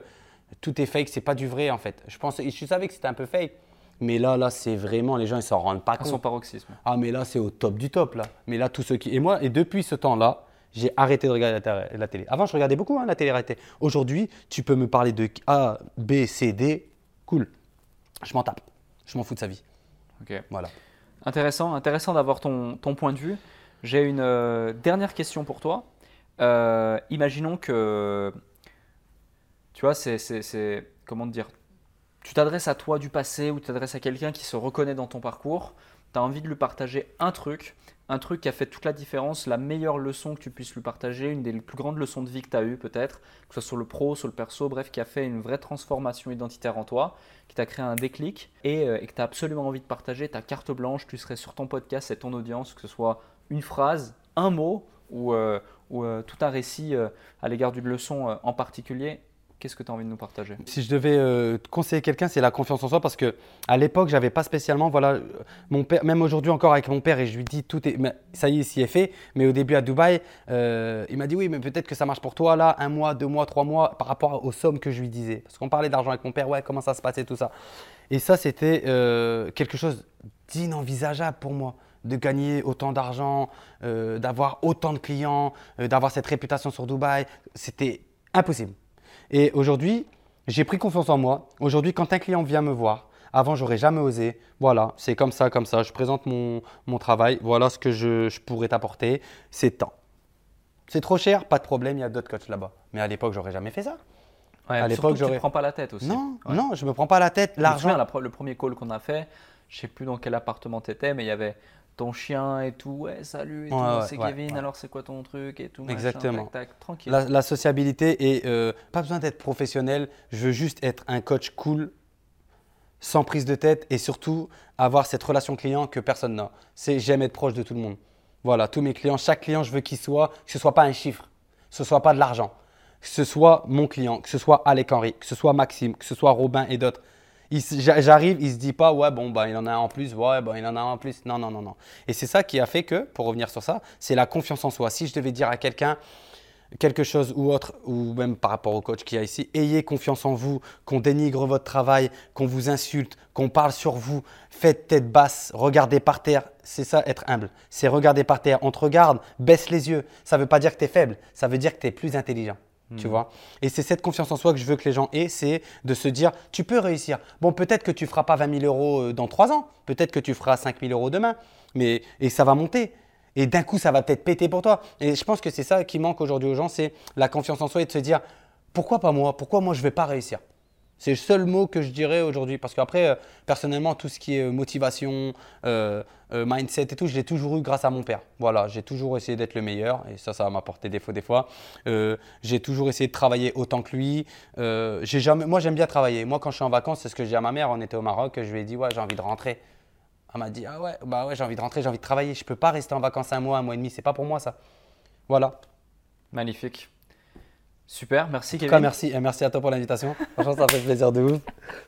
tout est fake, c'est pas du vrai en fait. Je pensais, je savais que c'était un peu fake. Mais là, là, c'est vraiment, les gens, ils s'en rendent pas compte. À
son paroxysme.
Ah, mais là, c'est au top du top, là. Mais là, tous ceux qui. Et moi, et depuis ce temps-là, j'ai arrêté de regarder la, télé. Avant, je regardais beaucoup hein, la télé-réalité. Aujourd'hui, tu peux me parler de A, B, C, D. Cool. Je m'en tape. Je m'en fous de sa vie.
Ok. Voilà. Intéressant, intéressant d'avoir ton, ton, point de vue. J'ai une euh, dernière question pour toi. Euh, imaginons que, tu vois, c'est, comment dire, tu t'adresses à toi du passé ou tu t'adresses à quelqu'un qui se reconnaît dans ton parcours, tu as envie de lui partager un truc un truc qui a fait toute la différence, la meilleure leçon que tu puisses lui partager, une des plus grandes leçons de vie que tu as eues peut-être, que ce soit sur le pro, sur le perso, bref, qui a fait une vraie transformation identitaire en toi, qui t'a créé un déclic et, euh, que tu as absolument envie de partager, ta carte blanche, tu serais sur ton podcast, c'est ton audience, que ce soit une phrase, un mot ou, euh, euh, tout un récit à l'égard d'une leçon en particulier, Qu'est-ce que tu as envie de nous partager?
Si je devais euh, conseiller quelqu'un, c'est la confiance en soi parce que à l'époque, j'avais pas spécialement voilà mon père même aujourd'hui encore avec mon père et je lui dis tout est ça y est, s'y est fait, mais au début à Dubaï, euh, il m'a dit oui, mais peut-être que ça marche pour toi là, un mois, deux mois, trois mois par rapport aux sommes que je lui disais parce qu'on parlait d'argent avec mon père, ouais, comment ça se passait tout ça. Et ça c'était euh, quelque chose d'inenvisageable pour moi de gagner autant d'argent, d'avoir autant de clients, d'avoir cette réputation sur Dubaï, c'était impossible. Et aujourd'hui, j'ai pris confiance en moi. Aujourd'hui, quand un client vient me voir, avant, j'aurais jamais osé. Voilà, c'est comme ça, comme ça. Je présente mon, mon travail. Voilà ce que je, je pourrais t'apporter. C'est temps. C'est trop cher, pas de problème, il y a d'autres coachs là-bas. Mais à l'époque, j'aurais jamais fait ça.
à l'époque. Tu te prends pas la tête aussi.
Non, non, je me prends pas la tête. L'argent.
Le premier call qu'on a fait, je sais plus dans quel appartement tu étais, mais il y avait ton chien et tout, ouais, salut, et c'est Kevin, alors c'est quoi ton truc et tout,
Exactement. tranquille. La, sociabilité et euh, pas besoin d'être professionnel, je veux juste être un coach cool, sans prise de tête et surtout avoir cette relation client que personne n'a. C'est j'aime être proche de tout le monde. Voilà, tous mes clients, chaque client, je veux qu'il soit, que ce soit pas un chiffre, que ce soit pas de l'argent, que ce soit mon client, que ce soit Alec Henry, que ce soit Maxime, que ce soit Robin et d'autres. J'arrive, il se dit pas, ouais, bon, bah, il en a un en plus, ouais, bah, il en a un en plus. Non, non, non, non. Et c'est ça qui a fait que, pour revenir sur ça, c'est la confiance en soi. Si je devais dire à quelqu'un quelque chose ou autre, ou même par rapport au coach qui a ici, ayez confiance en vous, qu'on dénigre votre travail, qu'on vous insulte, qu'on parle sur vous, faites tête basse, regardez par terre. C'est ça, être humble. C'est regarder par terre. On te regarde, baisse les yeux. Ça ne veut pas dire que tu es faible, ça veut dire que tu es plus intelligent. Tu hmm. vois Et c'est cette confiance en soi que je veux que les gens aient, c'est de se dire, tu peux réussir. Bon, peut-être que tu ne feras pas 20 000 euros euh, dans 3 ans, peut-être que tu feras 5 000 euros demain, mais, et ça va monter. Et d'un coup, ça va peut-être péter pour toi. Et je pense que c'est ça qui manque aujourd'hui aux gens, c'est la confiance en soi et de se dire, pourquoi pas moi? Pourquoi moi je ne vais pas réussir? C'est le seul mot que je dirais aujourd'hui. Parce qu'après, euh, personnellement, tout ce qui est motivation, mindset et tout, je l'ai toujours eu grâce à mon père. Voilà, j'ai toujours essayé d'être le meilleur. Et ça, ça va m'apporter défaut des fois. j'ai toujours essayé de travailler autant que lui. j'ai jamais, moi, j'aime bien travailler. Moi, quand je suis en vacances, c'est ce que dis à ma mère. On était au Maroc, je lui ai dit, ouais, j'ai envie de rentrer. Elle m'a dit, ah ouais, bah ouais, j'ai envie de rentrer, j'ai envie de travailler. Je peux pas rester en vacances un mois, un mois et demi. C'est pas pour moi, ça. Voilà.
Magnifique. Super, merci
Kevin. merci, et merci à toi pour l'invitation. Franchement, ça fait plaisir de ouf.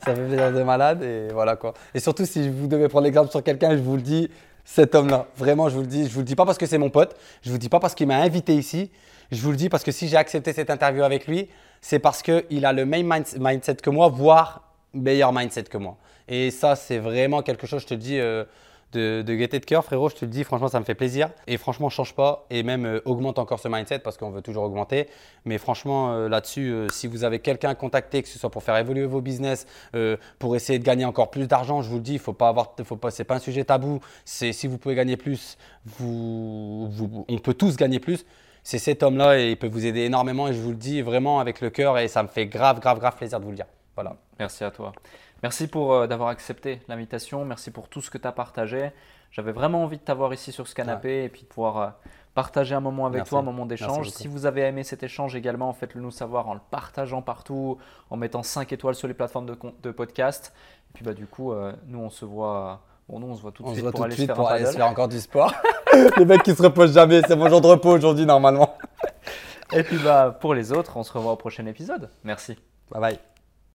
Ça fait plaisir de malade. Et voilà quoi. Et surtout, si vous devez prendre l'exemple sur quelqu'un, je vous le dis, cet homme-là. Vraiment, je vous le dis. Je vous le dis pas parce que c'est mon pote. Je vous le dis pas parce qu'il m'a invité ici. Je vous le dis parce que si j'ai accepté cette interview avec lui, c'est parce qu'il a le même mindset que moi, voire meilleur mindset que moi. Et ça, c'est vraiment quelque chose, je te dis, euh, de, de gaieté de cœur, frérot. Je te le dis, franchement, ça me fait plaisir. Et franchement, change pas et même euh, augmente encore ce mindset parce qu'on veut toujours augmenter. Mais franchement, euh, là-dessus, euh, si vous avez quelqu'un à contacter, que ce soit pour faire évoluer vos business, pour essayer de gagner encore plus d'argent, je vous le dis, faut pas avoir, faut pas, c'est pas un sujet tabou. C'est si vous pouvez gagner plus, vous, on peut tous gagner plus c'est cet homme-là et il peut vous aider énormément et je vous le dis vraiment avec le cœur et ça me fait grave, grave, grave plaisir de vous le dire. Voilà.
Merci à toi. Merci pour euh, d'avoir accepté l'invitation. Merci pour tout ce que tu as partagé. J'avais vraiment envie de t'avoir ici sur ce canapé et puis de pouvoir euh, partager un moment avec toi, un moment d'échange. Si vous avez aimé cet échange également, faites-le nous savoir en le partageant partout, en mettant 5 étoiles sur les plateformes de, de podcast. Et puis bah, du coup, euh, nous on se voit. Bon, nous on se voit tout de suite pour, aller, se
pour aller se faire encore du sport. [LAUGHS] [LAUGHS] les mecs qui se reposent jamais, c'est mon jour de repos aujourd'hui normalement.
et puis bah, pour les autres, on se revoit au prochain épisode. Merci.
Bye bye.